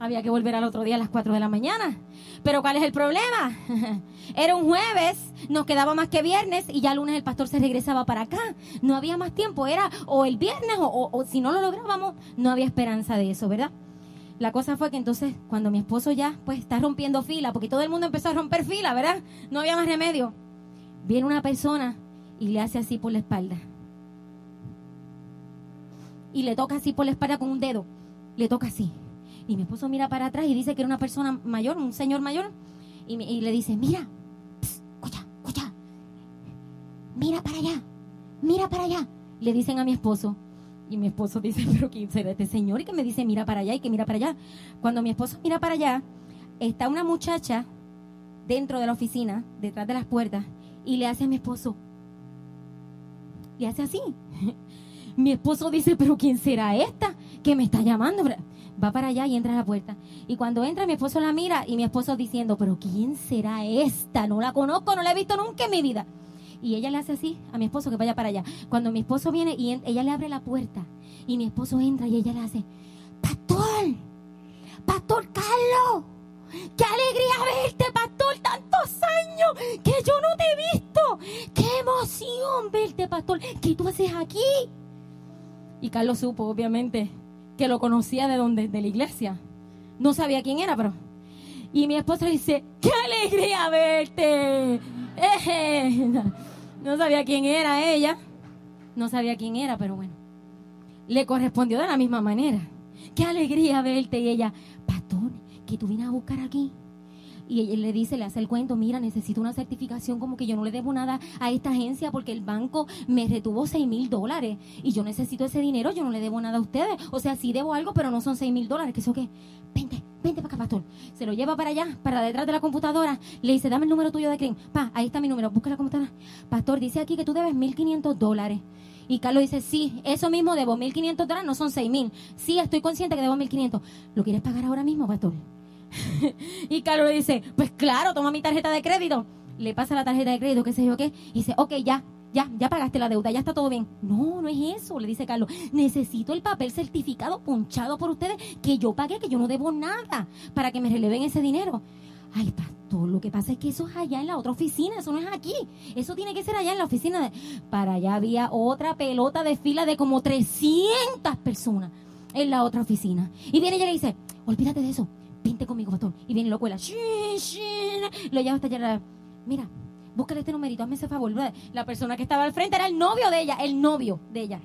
Había que volver al otro día a las 4 de la mañana. Pero ¿cuál es el problema? Era un jueves, nos quedaba más que viernes y ya lunes el pastor se regresaba para acá. No había más tiempo, era o el viernes o, o si no lo lográbamos, no había esperanza de eso, ¿verdad? La cosa fue que entonces cuando mi esposo ya pues está rompiendo fila, porque todo el mundo empezó a romper fila, ¿verdad? No había más remedio. Viene una persona y le hace así por la espalda y le toca así por la espalda con un dedo. Le toca así. Y mi esposo mira para atrás y dice que era una persona mayor, un señor mayor. Y, le dice, mira, escucha, escucha. Mira para allá, mira para allá. Le dicen a mi esposo. Y mi esposo dice, pero ¿quién será este señor? Y que me dice, mira para allá y que mira para allá. Cuando mi esposo mira para allá, está una muchacha dentro de la oficina, detrás de las puertas, y le hace a mi esposo, le hace así. Mi esposo dice, pero ¿quién será esta que me está llamando? Va para allá y entra a la puerta. Y cuando entra, mi esposo la mira y mi esposo diciendo, pero ¿quién será esta? No la conozco, no la he visto nunca en mi vida. Y ella le hace así a mi esposo que vaya para allá. Cuando mi esposo viene y ella le abre la puerta y mi esposo entra y ella le hace, Pastor, Pastor Carlos, qué alegría verte, Pastor, tantos años que yo no te he visto. Qué emoción verte, Pastor. ¿Qué tú haces aquí? Y Carlos supo, obviamente, que lo conocía de donde, de la iglesia. No sabía quién era, pero. Y mi esposa dice, ¡qué alegría verte! No sabía quién era ella. No sabía quién era, pero bueno. Le correspondió de la misma manera. ¡Qué alegría verte! Y ella, pastor, que tú vienes a buscar aquí. Y él le dice, le hace el cuento, mira, necesito una certificación como que yo no le debo nada a esta agencia porque el banco me retuvo 6 mil dólares y yo necesito ese dinero, yo no le debo nada a ustedes. O sea, sí debo algo, pero no son 6 mil dólares. ¿Qué eso qué? Vente, vente para acá, pastor. Se lo lleva para allá, para detrás de la computadora. Le dice, dame el número tuyo de CRIM. Pa, ahí está mi número, busca la computadora. Pastor, dice aquí que tú debes 1.500 dólares. Y Carlos dice, sí, eso mismo debo, 1.500 dólares, no son 6.000. Sí, estoy consciente que debo 1.500. ¿Lo quieres pagar ahora mismo, pastor? y Carlos le dice, pues claro, toma mi tarjeta de crédito. Le pasa la tarjeta de crédito, qué sé yo qué. Y dice, ok, ya, ya, ya pagaste la deuda, ya está todo bien. No, no es eso, le dice Carlos. Necesito el papel certificado punchado por ustedes que yo pagué, que yo no debo nada para que me releven ese dinero. Ay, pastor, lo que pasa es que eso es allá en la otra oficina, eso no es aquí. Eso tiene que ser allá en la oficina. Para allá había otra pelota de fila de como 300 personas en la otra oficina. Y viene ella y le dice, olvídate de eso, vente conmigo, pastor. Y viene y lo cuela. Lo lleva hasta allá. Mira, búscale este numerito, hazme ese favor. La persona que estaba al frente era el novio de ella, el novio de ella.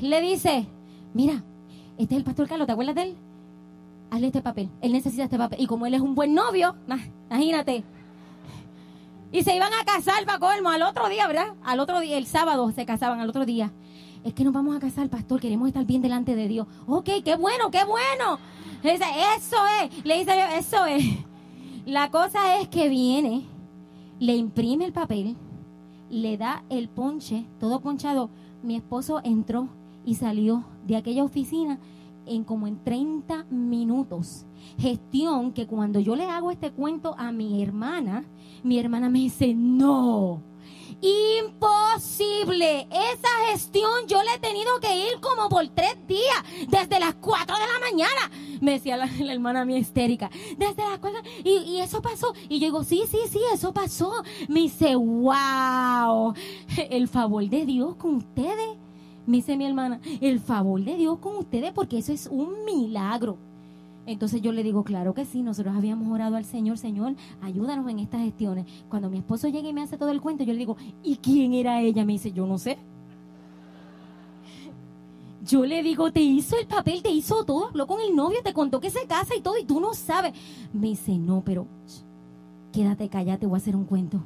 Le dice, mira, este es el pastor Carlos, ¿te acuerdas de él? Hazle este papel, él necesita este papel. Y como él es un buen novio, imagínate. Y se iban a casar para colmo al otro día, ¿verdad? Al otro día, el sábado se casaban, al otro día. Es que nos vamos a casar, pastor, queremos estar bien delante de Dios. Ok, qué bueno, qué bueno. Le dice, eso es. Le dice yo, eso es. La cosa es que viene, le imprime el papel, le da el ponche, todo ponchado. Mi esposo entró y salió de aquella oficina en como en 30 minutos. Gestión que cuando yo le hago este cuento a mi hermana, mi hermana me dice, no, imposible. Esa gestión yo le he tenido que ir como por tres días, desde las 4 de la mañana. Me decía la, hermana mía histérica, desde las 4. Y, y eso pasó. Y yo digo, sí, sí, sí, eso pasó. Me dice, wow, el favor de Dios con ustedes me dice mi hermana, el favor de Dios con ustedes porque eso es un milagro. Entonces yo le digo, claro que sí, nosotros habíamos orado al Señor, Señor, ayúdanos en estas gestiones. Cuando mi esposo llega y me hace todo el cuento, yo le digo, ¿y quién era ella? Me dice, yo no sé. Yo le digo, te hizo el papel, te hizo todo, habló con el novio, te contó que se casa y todo, y tú no sabes. Me dice, no, pero quédate callate, voy a hacer un cuento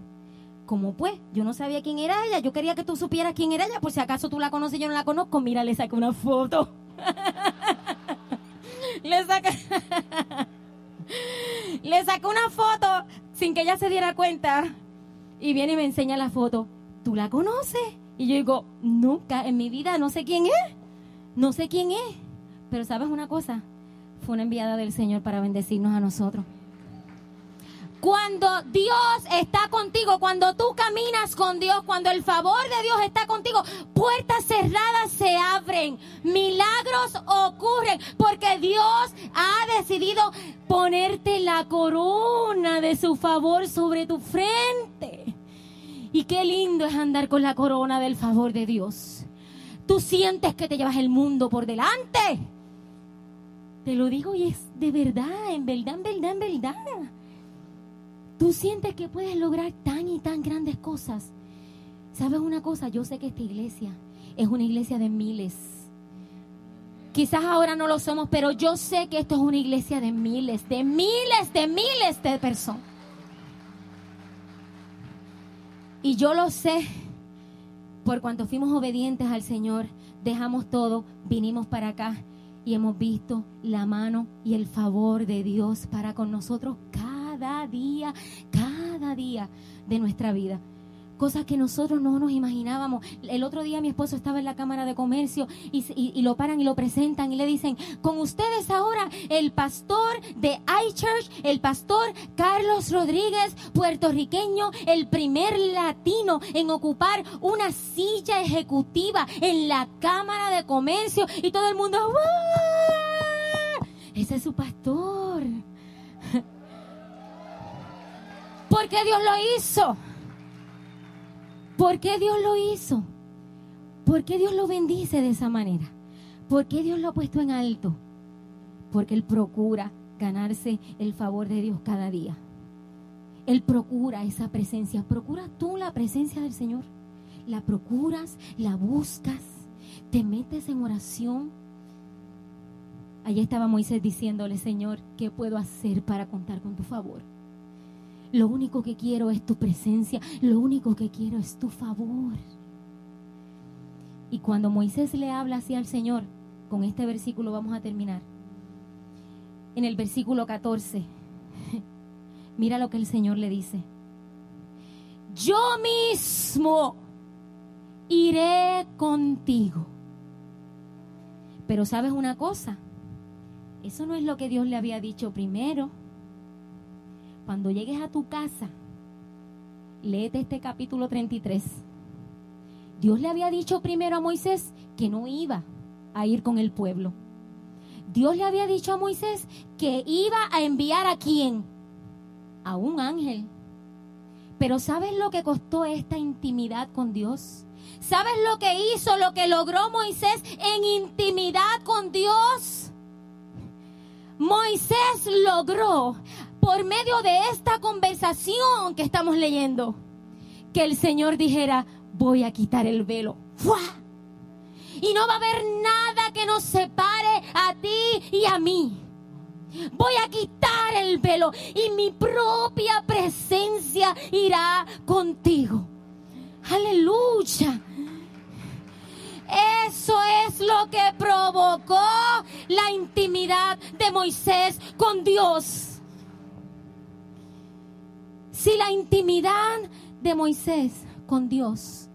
como pues, yo no sabía quién era ella, yo quería que tú supieras quién era ella, por si acaso tú la conoces y yo no la conozco, mira, le saqué una foto. le saqué le saqué una foto sin que ella se diera cuenta y viene y me enseña la foto. ¿Tú la conoces? Y yo digo, nunca en mi vida, no sé quién es, no sé quién es. Pero sabes una cosa, fue una enviada del Señor para bendecirnos a nosotros. Cuando Dios está contigo, cuando tú caminas con Dios, cuando el favor de Dios está contigo, puertas cerradas se abren, milagros ocurren, porque Dios ha decidido ponerte la corona de su favor sobre tu frente. Y qué lindo es andar con la corona del favor de Dios. Tú sientes que te llevas el mundo por delante. Te lo digo y es de verdad, en verdad, en verdad, en verdad. Tú sientes que puedes lograr tan y tan grandes cosas. ¿Sabes una cosa? Yo sé que esta iglesia es una iglesia de miles. Quizás ahora no lo somos, pero yo sé que esto es una iglesia de miles, de miles, de miles de personas. Y yo lo sé por cuanto fuimos obedientes al Señor, dejamos todo, vinimos para acá y hemos visto la mano y el favor de Dios para con nosotros cada día, cada día de nuestra vida. Cosas que nosotros no nos imaginábamos. El otro día mi esposo estaba en la Cámara de Comercio y, lo paran y lo presentan y le dicen, con ustedes ahora el pastor de iChurch, el pastor Carlos Rodríguez, puertorriqueño, el primer latino en ocupar una silla ejecutiva en la Cámara de Comercio y todo el mundo, Ese es su pastor. ¿Por qué Dios lo hizo? ¿Por qué Dios lo hizo? ¿Por qué Dios lo bendice de esa manera? ¿Por qué Dios lo ha puesto en alto? Porque Él procura ganarse el favor de Dios cada día. Él procura esa presencia. ¿Procuras tú la presencia del Señor? ¿La procuras? ¿La buscas? ¿Te metes en oración? Allí estaba Moisés diciéndole, Señor, ¿qué puedo hacer para contar con tu favor? Lo único que quiero es tu presencia, lo único que quiero es tu favor. Y cuando Moisés le habla así al Señor, con este versículo vamos a terminar. En el versículo 14, mira lo que el Señor le dice. Yo mismo iré contigo. Pero sabes una cosa, eso no es lo que Dios le había dicho primero. Cuando llegues a tu casa, léete este capítulo 33. Dios le había dicho primero a Moisés que no iba a ir con el pueblo. Dios le había dicho a Moisés que iba a enviar a quién? A un ángel. Pero ¿sabes lo que costó esta intimidad con Dios? ¿Sabes lo que hizo, lo que logró Moisés en intimidad con Dios? Moisés logró, por medio de esta conversación que estamos leyendo, que el Señor dijera, voy a quitar el velo. Y no va a haber nada que nos separe a ti y a mí. Voy a quitar el velo y mi propia presencia irá contigo. Aleluya. Eso es lo que provocó la intimidad de Moisés con Dios. Si la intimidad de Moisés con Dios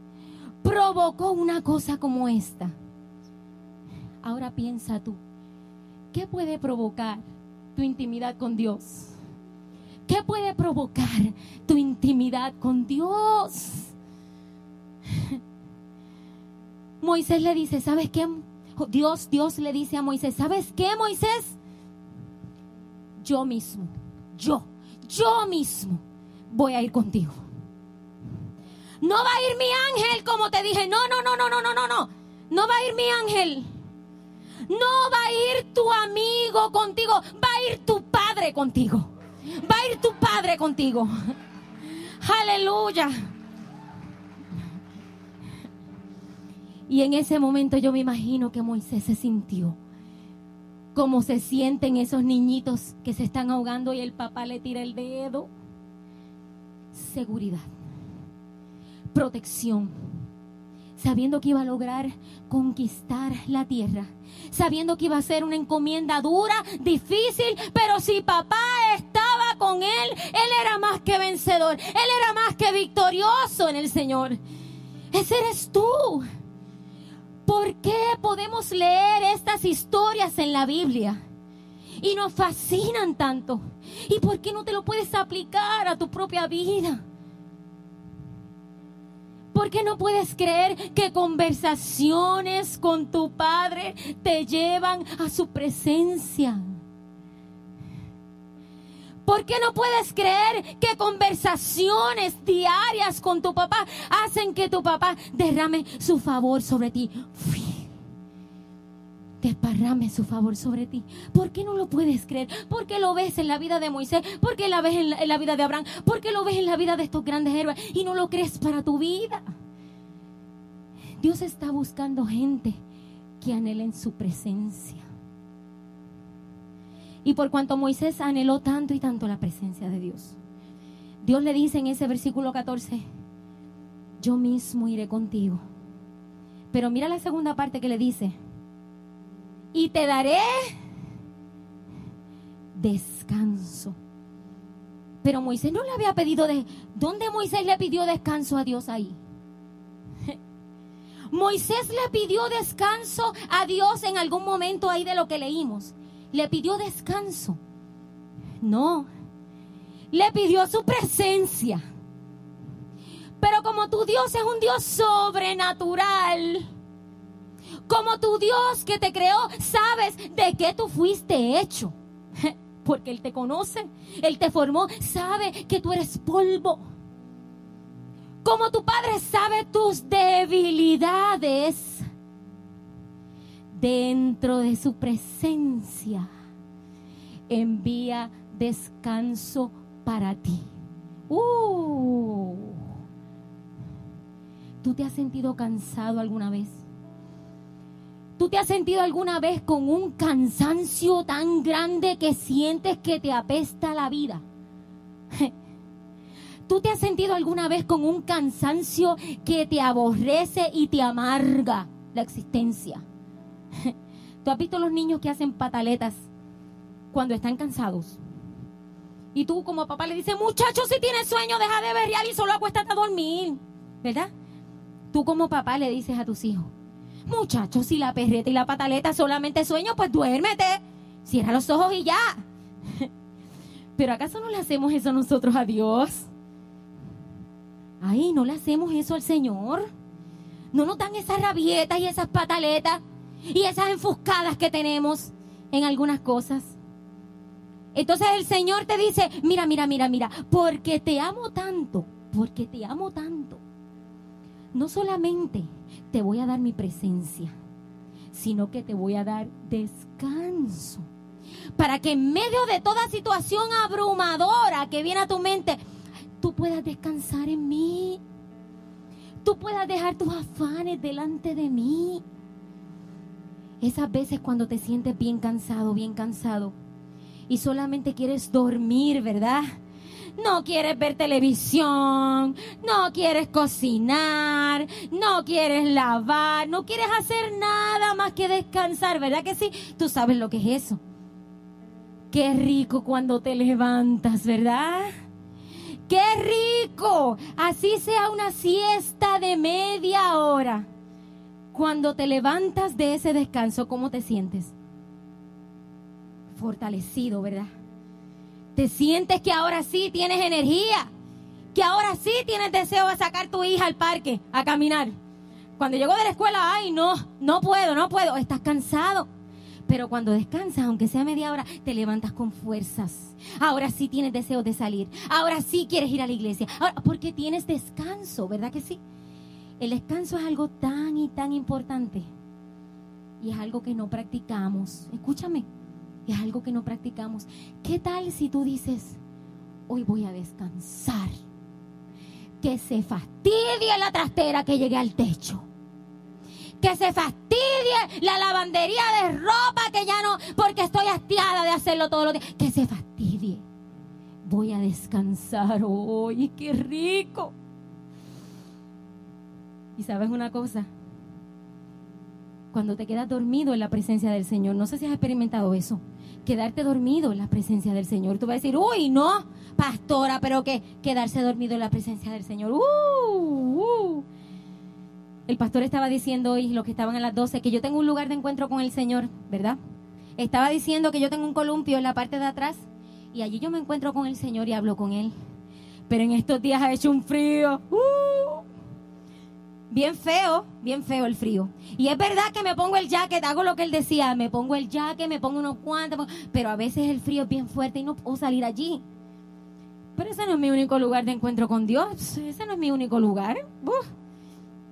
provocó una cosa como esta, ahora piensa tú, ¿qué puede provocar tu intimidad con Dios? ¿Qué puede provocar tu intimidad con Dios? Moisés le dice, ¿sabes qué? Dios, Dios le dice a Moisés, ¿sabes qué, Moisés? Yo mismo, yo, yo mismo voy a ir contigo. No va a ir mi ángel, como te dije. No, no, no, no, no, no, no, no. No va a ir mi ángel. No va a ir tu amigo contigo. Va a ir tu padre contigo. Va a ir tu padre contigo. Aleluya. Y en ese momento yo me imagino que Moisés se sintió como se sienten esos niñitos que se están ahogando y el papá le tira el dedo. Seguridad, protección, sabiendo que iba a lograr conquistar la tierra, sabiendo que iba a ser una encomienda dura, difícil, pero si papá estaba con él, él era más que vencedor, él era más que victorioso en el Señor. Ese eres tú. ¿Por qué podemos leer estas historias en la Biblia? Y nos fascinan tanto. ¿Y por qué no te lo puedes aplicar a tu propia vida? ¿Por qué no puedes creer que conversaciones con tu Padre te llevan a su presencia? ¿Por qué no puedes creer que conversaciones diarias con tu papá hacen que tu papá derrame su favor sobre ti? Desparrame su favor sobre ti. ¿Por qué no lo puedes creer? ¿Por qué lo ves en la vida de Moisés? ¿Por qué la ves en la, en vida de Abraham? ¿Por qué lo ves en la vida de estos grandes héroes y no lo crees para tu vida? Dios está buscando gente que anhelen su presencia. Y por cuanto Moisés anheló tanto y tanto la presencia de Dios, Dios le dice en ese versículo 14, yo mismo iré contigo. Pero mira la segunda parte que le dice, y te daré descanso. Pero Moisés no le había pedido de... ¿Dónde Moisés le pidió descanso a Dios ahí? Moisés le pidió descanso a Dios en algún momento ahí de lo que leímos le pidió descanso. No, le pidió su presencia. Pero como tu Dios es un Dios sobrenatural, como tu Dios que te creó, sabes de qué tú fuiste hecho. Porque Él te conoce, Él te formó, sabe que tú eres polvo. Como tu Padre sabe tus debilidades dentro de su presencia, envía descanso para ti. Uh. ¿Tú te has sentido cansado alguna vez? ¿Tú te has sentido alguna vez con un cansancio tan grande que sientes que te apesta la vida? ¿Tú te has sentido alguna vez con un cansancio que te aborrece y te amarga la existencia? ¿Tú has visto los niños que hacen pataletas cuando están cansados? Y tú como papá le dices, muchacho, si tienes sueño, deja de berrear y solo acuéstate a dormir. ¿Verdad? Tú como papá le dices a tus hijos, muchacho, si la perreta y la pataleta solamente sueño, pues duérmete. Cierra los ojos y ya. Pero ¿acaso no le hacemos eso nosotros a Dios? Ay, no le hacemos eso al Señor. No nos dan esas rabietas y esas pataletas y esas enfuscadas que tenemos en algunas cosas. Entonces el Señor te dice, mira, mira, mira, mira, porque te amo tanto, porque te amo tanto. No solamente te voy a dar mi presencia, sino que te voy a dar descanso. Para que en medio de toda situación abrumadora que viene a tu mente, tú puedas descansar en mí. Tú puedas dejar tus afanes delante de mí. Esas veces cuando te sientes bien cansado, bien cansado, y solamente quieres dormir, ¿verdad? No quieres ver televisión, no quieres cocinar, no quieres lavar, no quieres hacer nada más que descansar, ¿verdad que sí? Tú sabes lo que es eso. Qué rico cuando te levantas, ¿verdad? Qué rico. Así sea una siesta de media hora. Cuando te levantas de ese descanso, ¿cómo te sientes? fortalecido, ¿verdad? Te sientes que ahora sí tienes energía, que ahora sí tienes deseo de sacar tu hija al parque a caminar. Cuando llego de la escuela, ay, no, no puedo, no puedo, estás cansado. Pero cuando descansas, aunque sea media hora, te levantas con fuerzas. Ahora sí tienes deseo de salir. Ahora sí quieres ir a la iglesia. Porque tienes descanso, ¿verdad que sí? El descanso es algo tan y tan importante. Y es algo que no practicamos. Escúchame, es algo que no practicamos. ¿Qué tal si tú dices, hoy voy a descansar? Que se fastidie la trastera que llegue al techo. Que se fastidie la lavandería de ropa que ya no, porque estoy hastiada de hacerlo todos los días. Que se fastidie. Voy a descansar hoy. ¡Qué rico! Y sabes una cosa, cuando te quedas dormido en la presencia del Señor, no sé si has experimentado eso quedarte dormido en la presencia del Señor. Tú vas a decir, uy, no, pastora, pero que quedarse dormido en la presencia del Señor. Uh, uh. El pastor estaba diciendo hoy, los que estaban a las 12, que yo tengo un lugar de encuentro con el Señor, ¿verdad? Estaba diciendo que yo tengo un columpio en la parte de atrás y allí yo me encuentro con el Señor y hablo con Él. Pero en estos días ha hecho un frío. Uh, bien feo, bien feo el frío. Y es verdad que me pongo el jacket, hago lo que él decía, me pongo el jacket, me pongo unos cuantos, pero a veces el frío es bien fuerte y no puedo salir allí. Pero ese no es mi único lugar de encuentro con Dios, ese no es mi único lugar.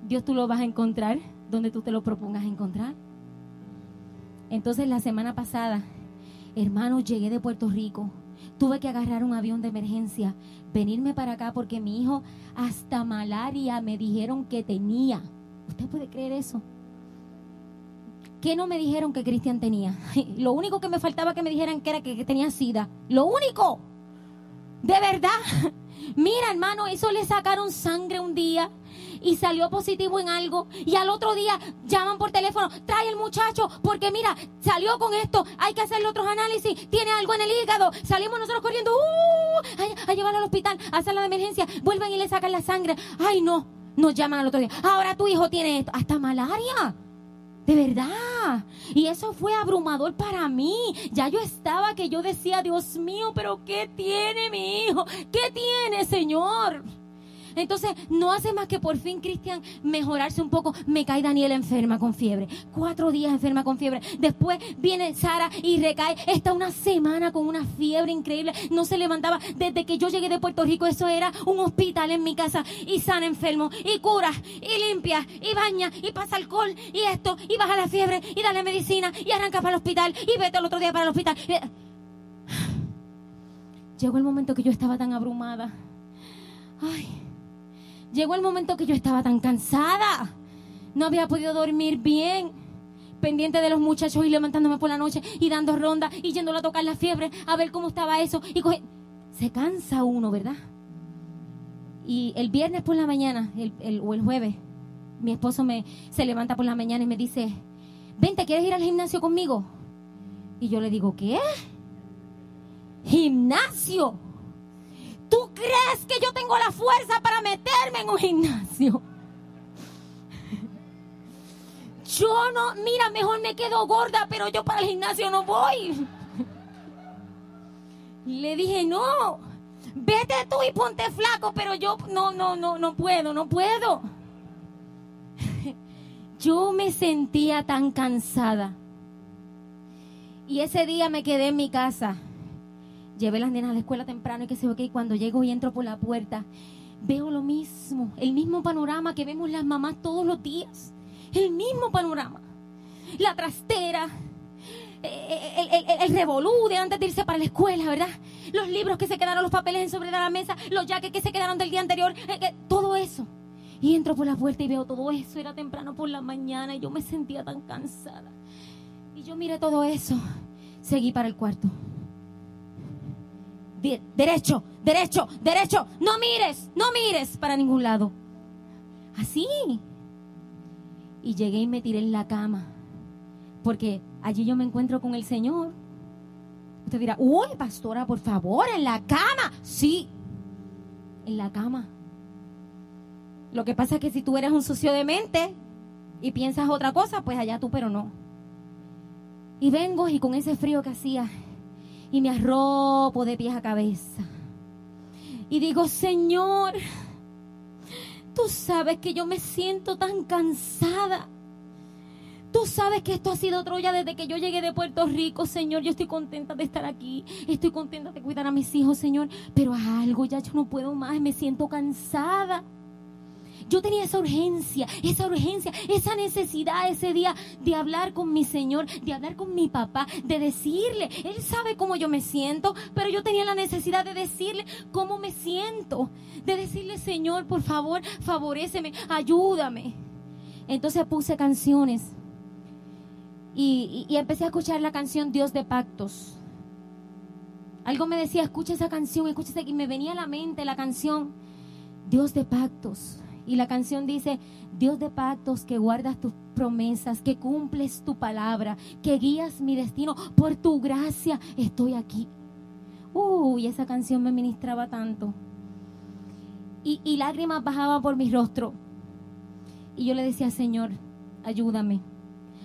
Dios tú lo vas a encontrar donde tú te lo propongas encontrar. Entonces la semana pasada, hermano, llegué de Puerto Rico Tuve que agarrar un avión de emergencia, venirme para acá porque mi hijo hasta malaria me dijeron que tenía. ¿Usted puede creer eso? ¿Qué no me dijeron que Cristian tenía? Lo único que me faltaba que me dijeran que era que, tenía sida. Lo único. De verdad. Mira, hermano, eso le sacaron sangre un día y salió positivo en algo y al otro día llaman por teléfono, trae el muchacho porque mira, salió con esto, hay que hacerle otros análisis, tiene algo en el hígado, salimos nosotros corriendo uh, a, llevarlo al hospital, a hacer la emergencia, vuelven y le sacan la sangre, ay no, nos llaman al otro día, ahora tu hijo tiene esto, hasta malaria. De verdad. Y eso fue abrumador para mí. Ya yo estaba que yo decía, Dios mío, pero ¿qué tiene mi hijo? ¿Qué tiene, Señor? Entonces, no hace más que por fin, Cristian, mejorarse un poco. Me cae Daniela enferma con fiebre. Cuatro días enferma con fiebre. Después viene Sara y recae. Está una semana con una fiebre increíble. No se levantaba. Desde que yo llegué de Puerto Rico, eso era un hospital en mi casa. Y sana enfermo. Y cura. Y limpia. Y baña. Y pasa alcohol. Y esto. Y baja la fiebre. Y dale medicina. Y arranca para el hospital. Y vete al otro día para el hospital. Llegó el momento que yo estaba tan abrumada. Ay Llegó el momento que yo estaba tan cansada. No había podido dormir bien. pendiente de los muchachos y levantándome por la noche y dando rondas y yéndolo a tocar la fiebre a ver cómo estaba eso. Y Se cansa uno, ¿verdad? Y el viernes por la mañana, el, o el jueves, mi esposo me, se levanta por la mañana y me dice, vente, ¿quieres ir al gimnasio conmigo? Y yo le digo, ¿qué? Gimnasio. ¿Tú crees que yo tengo la fuerza para meterme en un gimnasio? Yo no, mira, mejor me quedo gorda, pero yo para el gimnasio no voy. Le dije, no, vete tú y ponte flaco, pero yo no, no, no, no puedo, no puedo. Yo me sentía tan cansada. Y ese día me quedé en mi casa. Llevé las nenas a la escuela temprano y que se ok, cuando llego y entro por la puerta, veo lo mismo, el mismo panorama que vemos las mamás todos los días. El mismo panorama. La trastera, el, el, el, revolú de antes de irse para la escuela, ¿verdad? Los libros que se quedaron, los papeles en sobre de la mesa, los jackets que se quedaron del día anterior, eh, todo eso. Y entro por la puerta y veo todo eso. Era temprano por la mañana y yo me sentía tan cansada. Y yo miré todo eso. Seguí para el cuarto. Derecho, derecho, derecho. No mires, no mires para ningún lado. Así. Y llegué y me tiré en la cama. Porque allí yo me encuentro con el Señor. Usted dirá, uy, pastora, por favor, en la cama. Sí, en la cama. Lo que pasa es que si tú eres un sucio de mente y piensas otra cosa, pues allá tú, pero no. Y vengo y con ese frío que hacía, y me arropo de pies a cabeza. Y digo, Señor, tú sabes que yo me siento tan cansada. Tú sabes que esto ha sido Troya desde que yo llegué de Puerto Rico, Señor. Yo estoy contenta de estar aquí. Estoy contenta de cuidar a mis hijos, Señor. Pero algo ya yo no puedo más. Me siento cansada. Yo tenía esa urgencia, esa urgencia, esa necesidad ese día de hablar con mi Señor, de hablar con mi papá, de decirle, Él sabe cómo yo me siento, pero yo tenía la necesidad de decirle cómo me siento, de decirle, Señor, por favor, favoreceme, ayúdame. Entonces puse canciones y, empecé a escuchar la canción Dios de Pactos. Algo me decía, escucha esa canción, escucha esa, y me venía a la mente la canción Dios de Pactos. Y la canción dice, Dios de pactos, que guardas tus promesas, que cumples tu palabra, que guías mi destino. Por tu gracia estoy aquí. Uy, esa canción me ministraba tanto. Y, y lágrimas bajaban por mi rostro. Y yo le decía, Señor, ayúdame.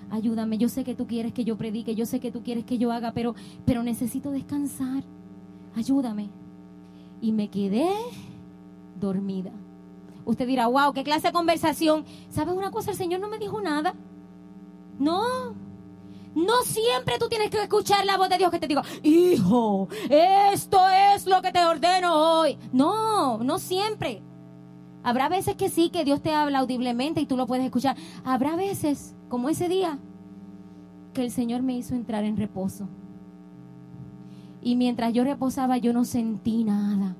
Ayúdame, yo sé que tú quieres que yo predique, yo sé que tú quieres que yo haga, pero, pero necesito descansar. Ayúdame. Y me quedé dormida. Usted dirá, wow, qué clase de conversación. ¿Sabes una cosa? El Señor no me dijo nada. No. No siempre tú tienes que escuchar la voz de Dios que te diga, hijo, esto es lo que te ordeno hoy. No, no siempre. Habrá veces que sí, que Dios te habla audiblemente y tú lo puedes escuchar. Habrá veces, como ese día, que el Señor me hizo entrar en reposo. Y mientras yo reposaba, yo no sentí nada.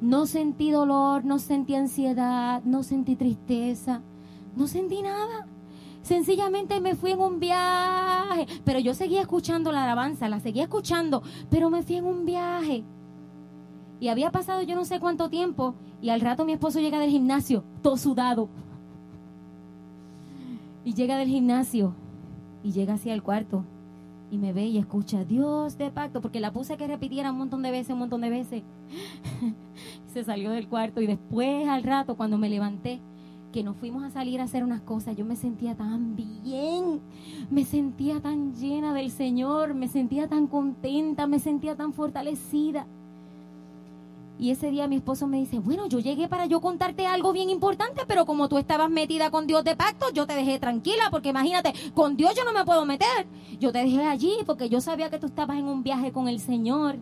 No sentí dolor, no sentí ansiedad, no sentí tristeza, no sentí nada. Sencillamente me fui en un viaje, pero yo seguía escuchando la alabanza, la seguía escuchando, pero me fui en un viaje. Y había pasado yo no sé cuánto tiempo y al rato mi esposo llega del gimnasio, todo sudado. Y llega del gimnasio y llega hacia el cuarto y me ve y escucha Dios de pacto, porque la puse que repitiera un montón de veces, un montón de veces. Se salió del cuarto y después al rato cuando me levanté, que nos fuimos a salir a hacer unas cosas, yo me sentía tan bien, me sentía tan llena del Señor, me sentía tan contenta, me sentía tan fortalecida. Y ese día mi esposo me dice, bueno, yo llegué para yo contarte algo bien importante, pero como tú estabas metida con Dios de pacto, yo te dejé tranquila, porque imagínate, con Dios yo no me puedo meter. Yo te dejé allí porque yo sabía que tú estabas en un viaje con el Señor.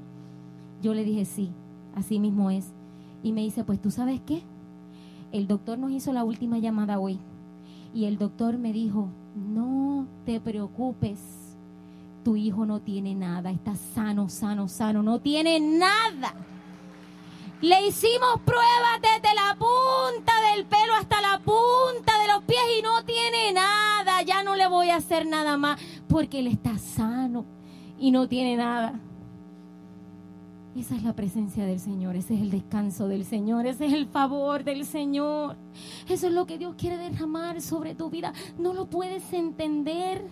Yo le dije, sí, así mismo es. Y me dice, pues tú sabes qué, el doctor nos hizo la última llamada hoy. Y el doctor me dijo, no te preocupes, tu hijo no tiene nada, está sano, sano, sano, no tiene nada. Le hicimos pruebas desde la punta del pelo hasta la punta de los pies y no tiene nada. Ya no le voy a hacer nada más porque él está sano y no tiene nada. Esa es la presencia del Señor, ese es el descanso del Señor, ese es el favor del Señor. Eso es lo que Dios quiere derramar sobre tu vida. No lo puedes entender.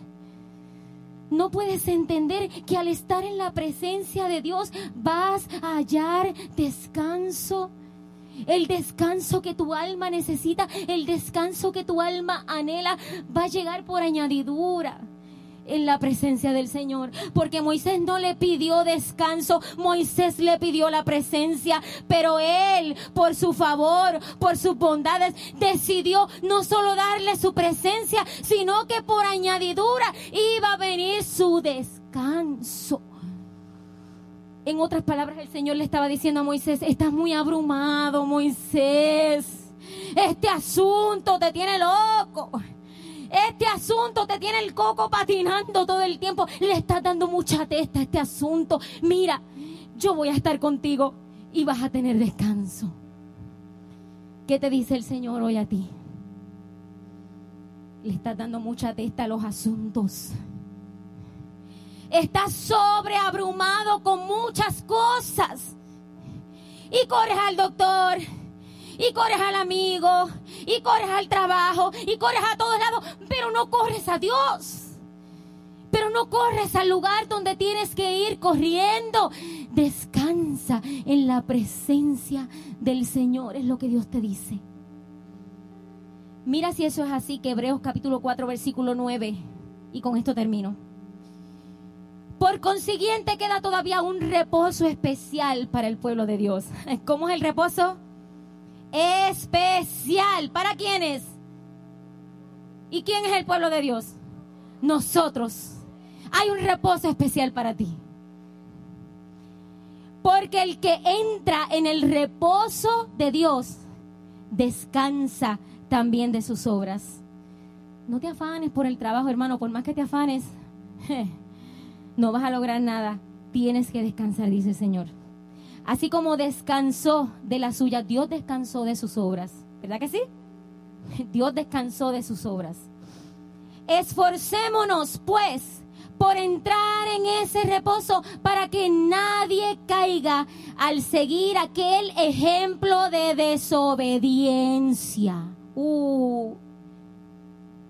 No puedes entender que al estar en la presencia de Dios vas a hallar descanso. El descanso que tu alma necesita, el descanso que tu alma anhela, va a llegar por añadidura en la presencia del Señor. Porque Moisés no le pidió descanso, Moisés le pidió la presencia, pero él, por su favor, por sus bondades, decidió no solo darle su presencia, sino que por añadidura iba a venir su descanso. En otras palabras, el Señor le estaba diciendo a Moisés, estás muy abrumado, Moisés. Este asunto te tiene loco. Este asunto te tiene el coco patinando todo el tiempo. Le estás dando mucha testa a este asunto. Mira, yo voy a estar contigo y vas a tener descanso. ¿Qué te dice el Señor hoy a ti? Le estás dando mucha testa a los asuntos. Estás sobreabrumado con muchas cosas. Y corres al doctor y corres al amigo, y corres al trabajo, y corres a todos lados, pero no corres a Dios. Pero no corres al lugar donde tienes que ir corriendo. Descansa en la presencia del Señor, es lo que Dios te dice. Mira si eso es así, que Hebreos capítulo 4, versículo 9, y con esto termino. Por consiguiente queda todavía un reposo especial para el pueblo de Dios. ¿Cómo es el reposo? Especial. ¿Para quiénes? ¿Y quién es el pueblo de Dios? Nosotros. Hay un reposo especial para ti. Porque el que entra en el reposo de Dios descansa también de sus obras. No te afanes por el trabajo, hermano. Por más que te afanes, no vas a lograr nada. Tienes que descansar, dice el Señor. Así como descansó de la suya, Dios descansó de sus obras. ¿Verdad que sí? Dios descansó de sus obras. Esforcémonos, pues, por entrar en ese reposo para que nadie caiga al seguir aquel ejemplo de desobediencia. Uh,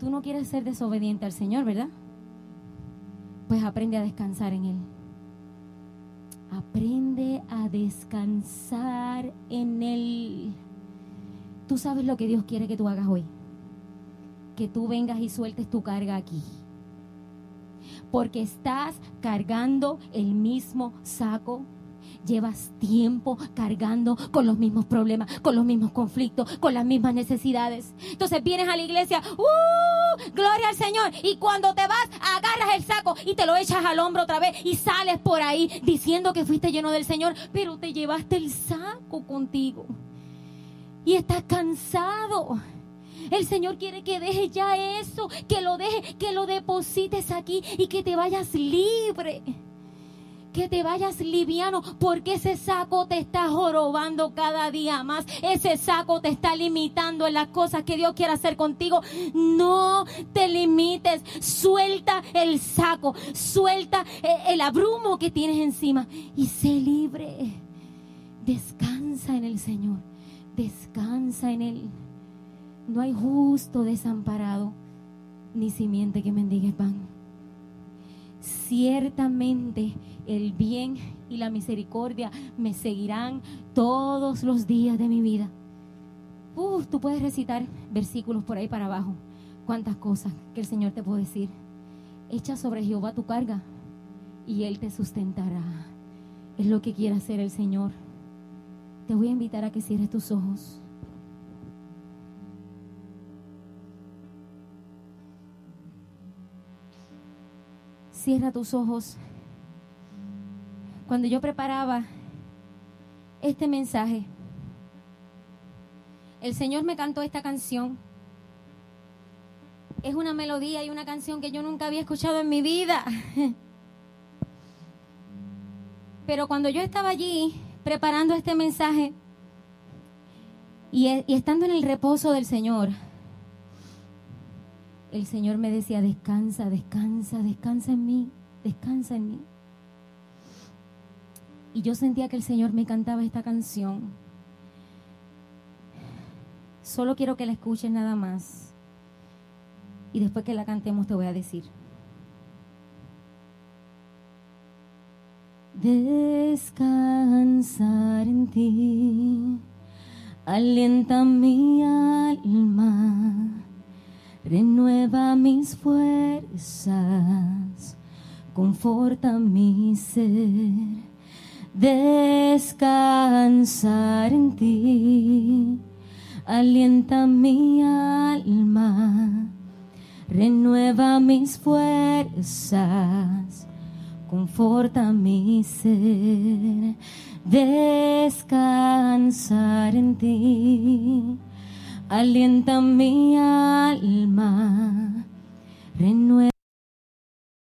tú no quieres ser desobediente al Señor, ¿verdad? Pues aprende a descansar en Él. Aprende a descansar en Él. Tú sabes lo que Dios quiere que tú hagas hoy. Que tú vengas y sueltes tu carga aquí. Porque estás cargando el mismo saco llevas tiempo cargando con los mismos problemas, con los mismos conflictos, con las mismas necesidades. Entonces vienes a la iglesia, ¡uh! Gloria al Señor. Y cuando te vas, agarras el saco y te lo echas al hombro otra vez y sales por ahí diciendo que fuiste lleno del Señor, pero te llevaste el saco contigo. Y estás cansado. El Señor quiere que dejes ya eso, que lo dejes, que lo deposites aquí y que te vayas libre que te vayas liviano, porque ese saco te está jorobando cada día más. Ese saco te está limitando en las cosas que Dios quiere hacer contigo. No te limites. Suelta el saco, suelta el abrumo que tienes encima y sé libre. Descansa en el Señor. Descansa en Él. No hay justo desamparado, ni simiente que mendigue pan. Ciertamente el bien y la misericordia me seguirán todos los días de mi vida. Uf, tú puedes recitar versículos por ahí para abajo. Cuántas cosas que el Señor te puede decir. Echa sobre Jehová tu carga y Él te sustentará. Es lo que quiere hacer el Señor. Te voy a invitar a que cierres tus ojos. Cierra tus ojos cuando yo preparaba este mensaje, el Señor me cantó esta canción. Es una melodía y una canción que yo nunca había escuchado en mi vida. Pero cuando yo estaba allí preparando este mensaje, Y, e, y estando en el reposo del Señor, el Señor me decía, descansa, descansa, descansa en mí, descansa en mí. Y yo sentía que el Señor me cantaba esta canción. Solo quiero que la escuches nada más. Y después que la cantemos te voy a decir. Descansar en ti alienta mi alma, renueva mis fuerzas, conforta mi ser. Descansar en ti. Alienta mi alma, renueva mis fuerzas, conforta mi ser, descansar en ti, alienta mi alma, renueva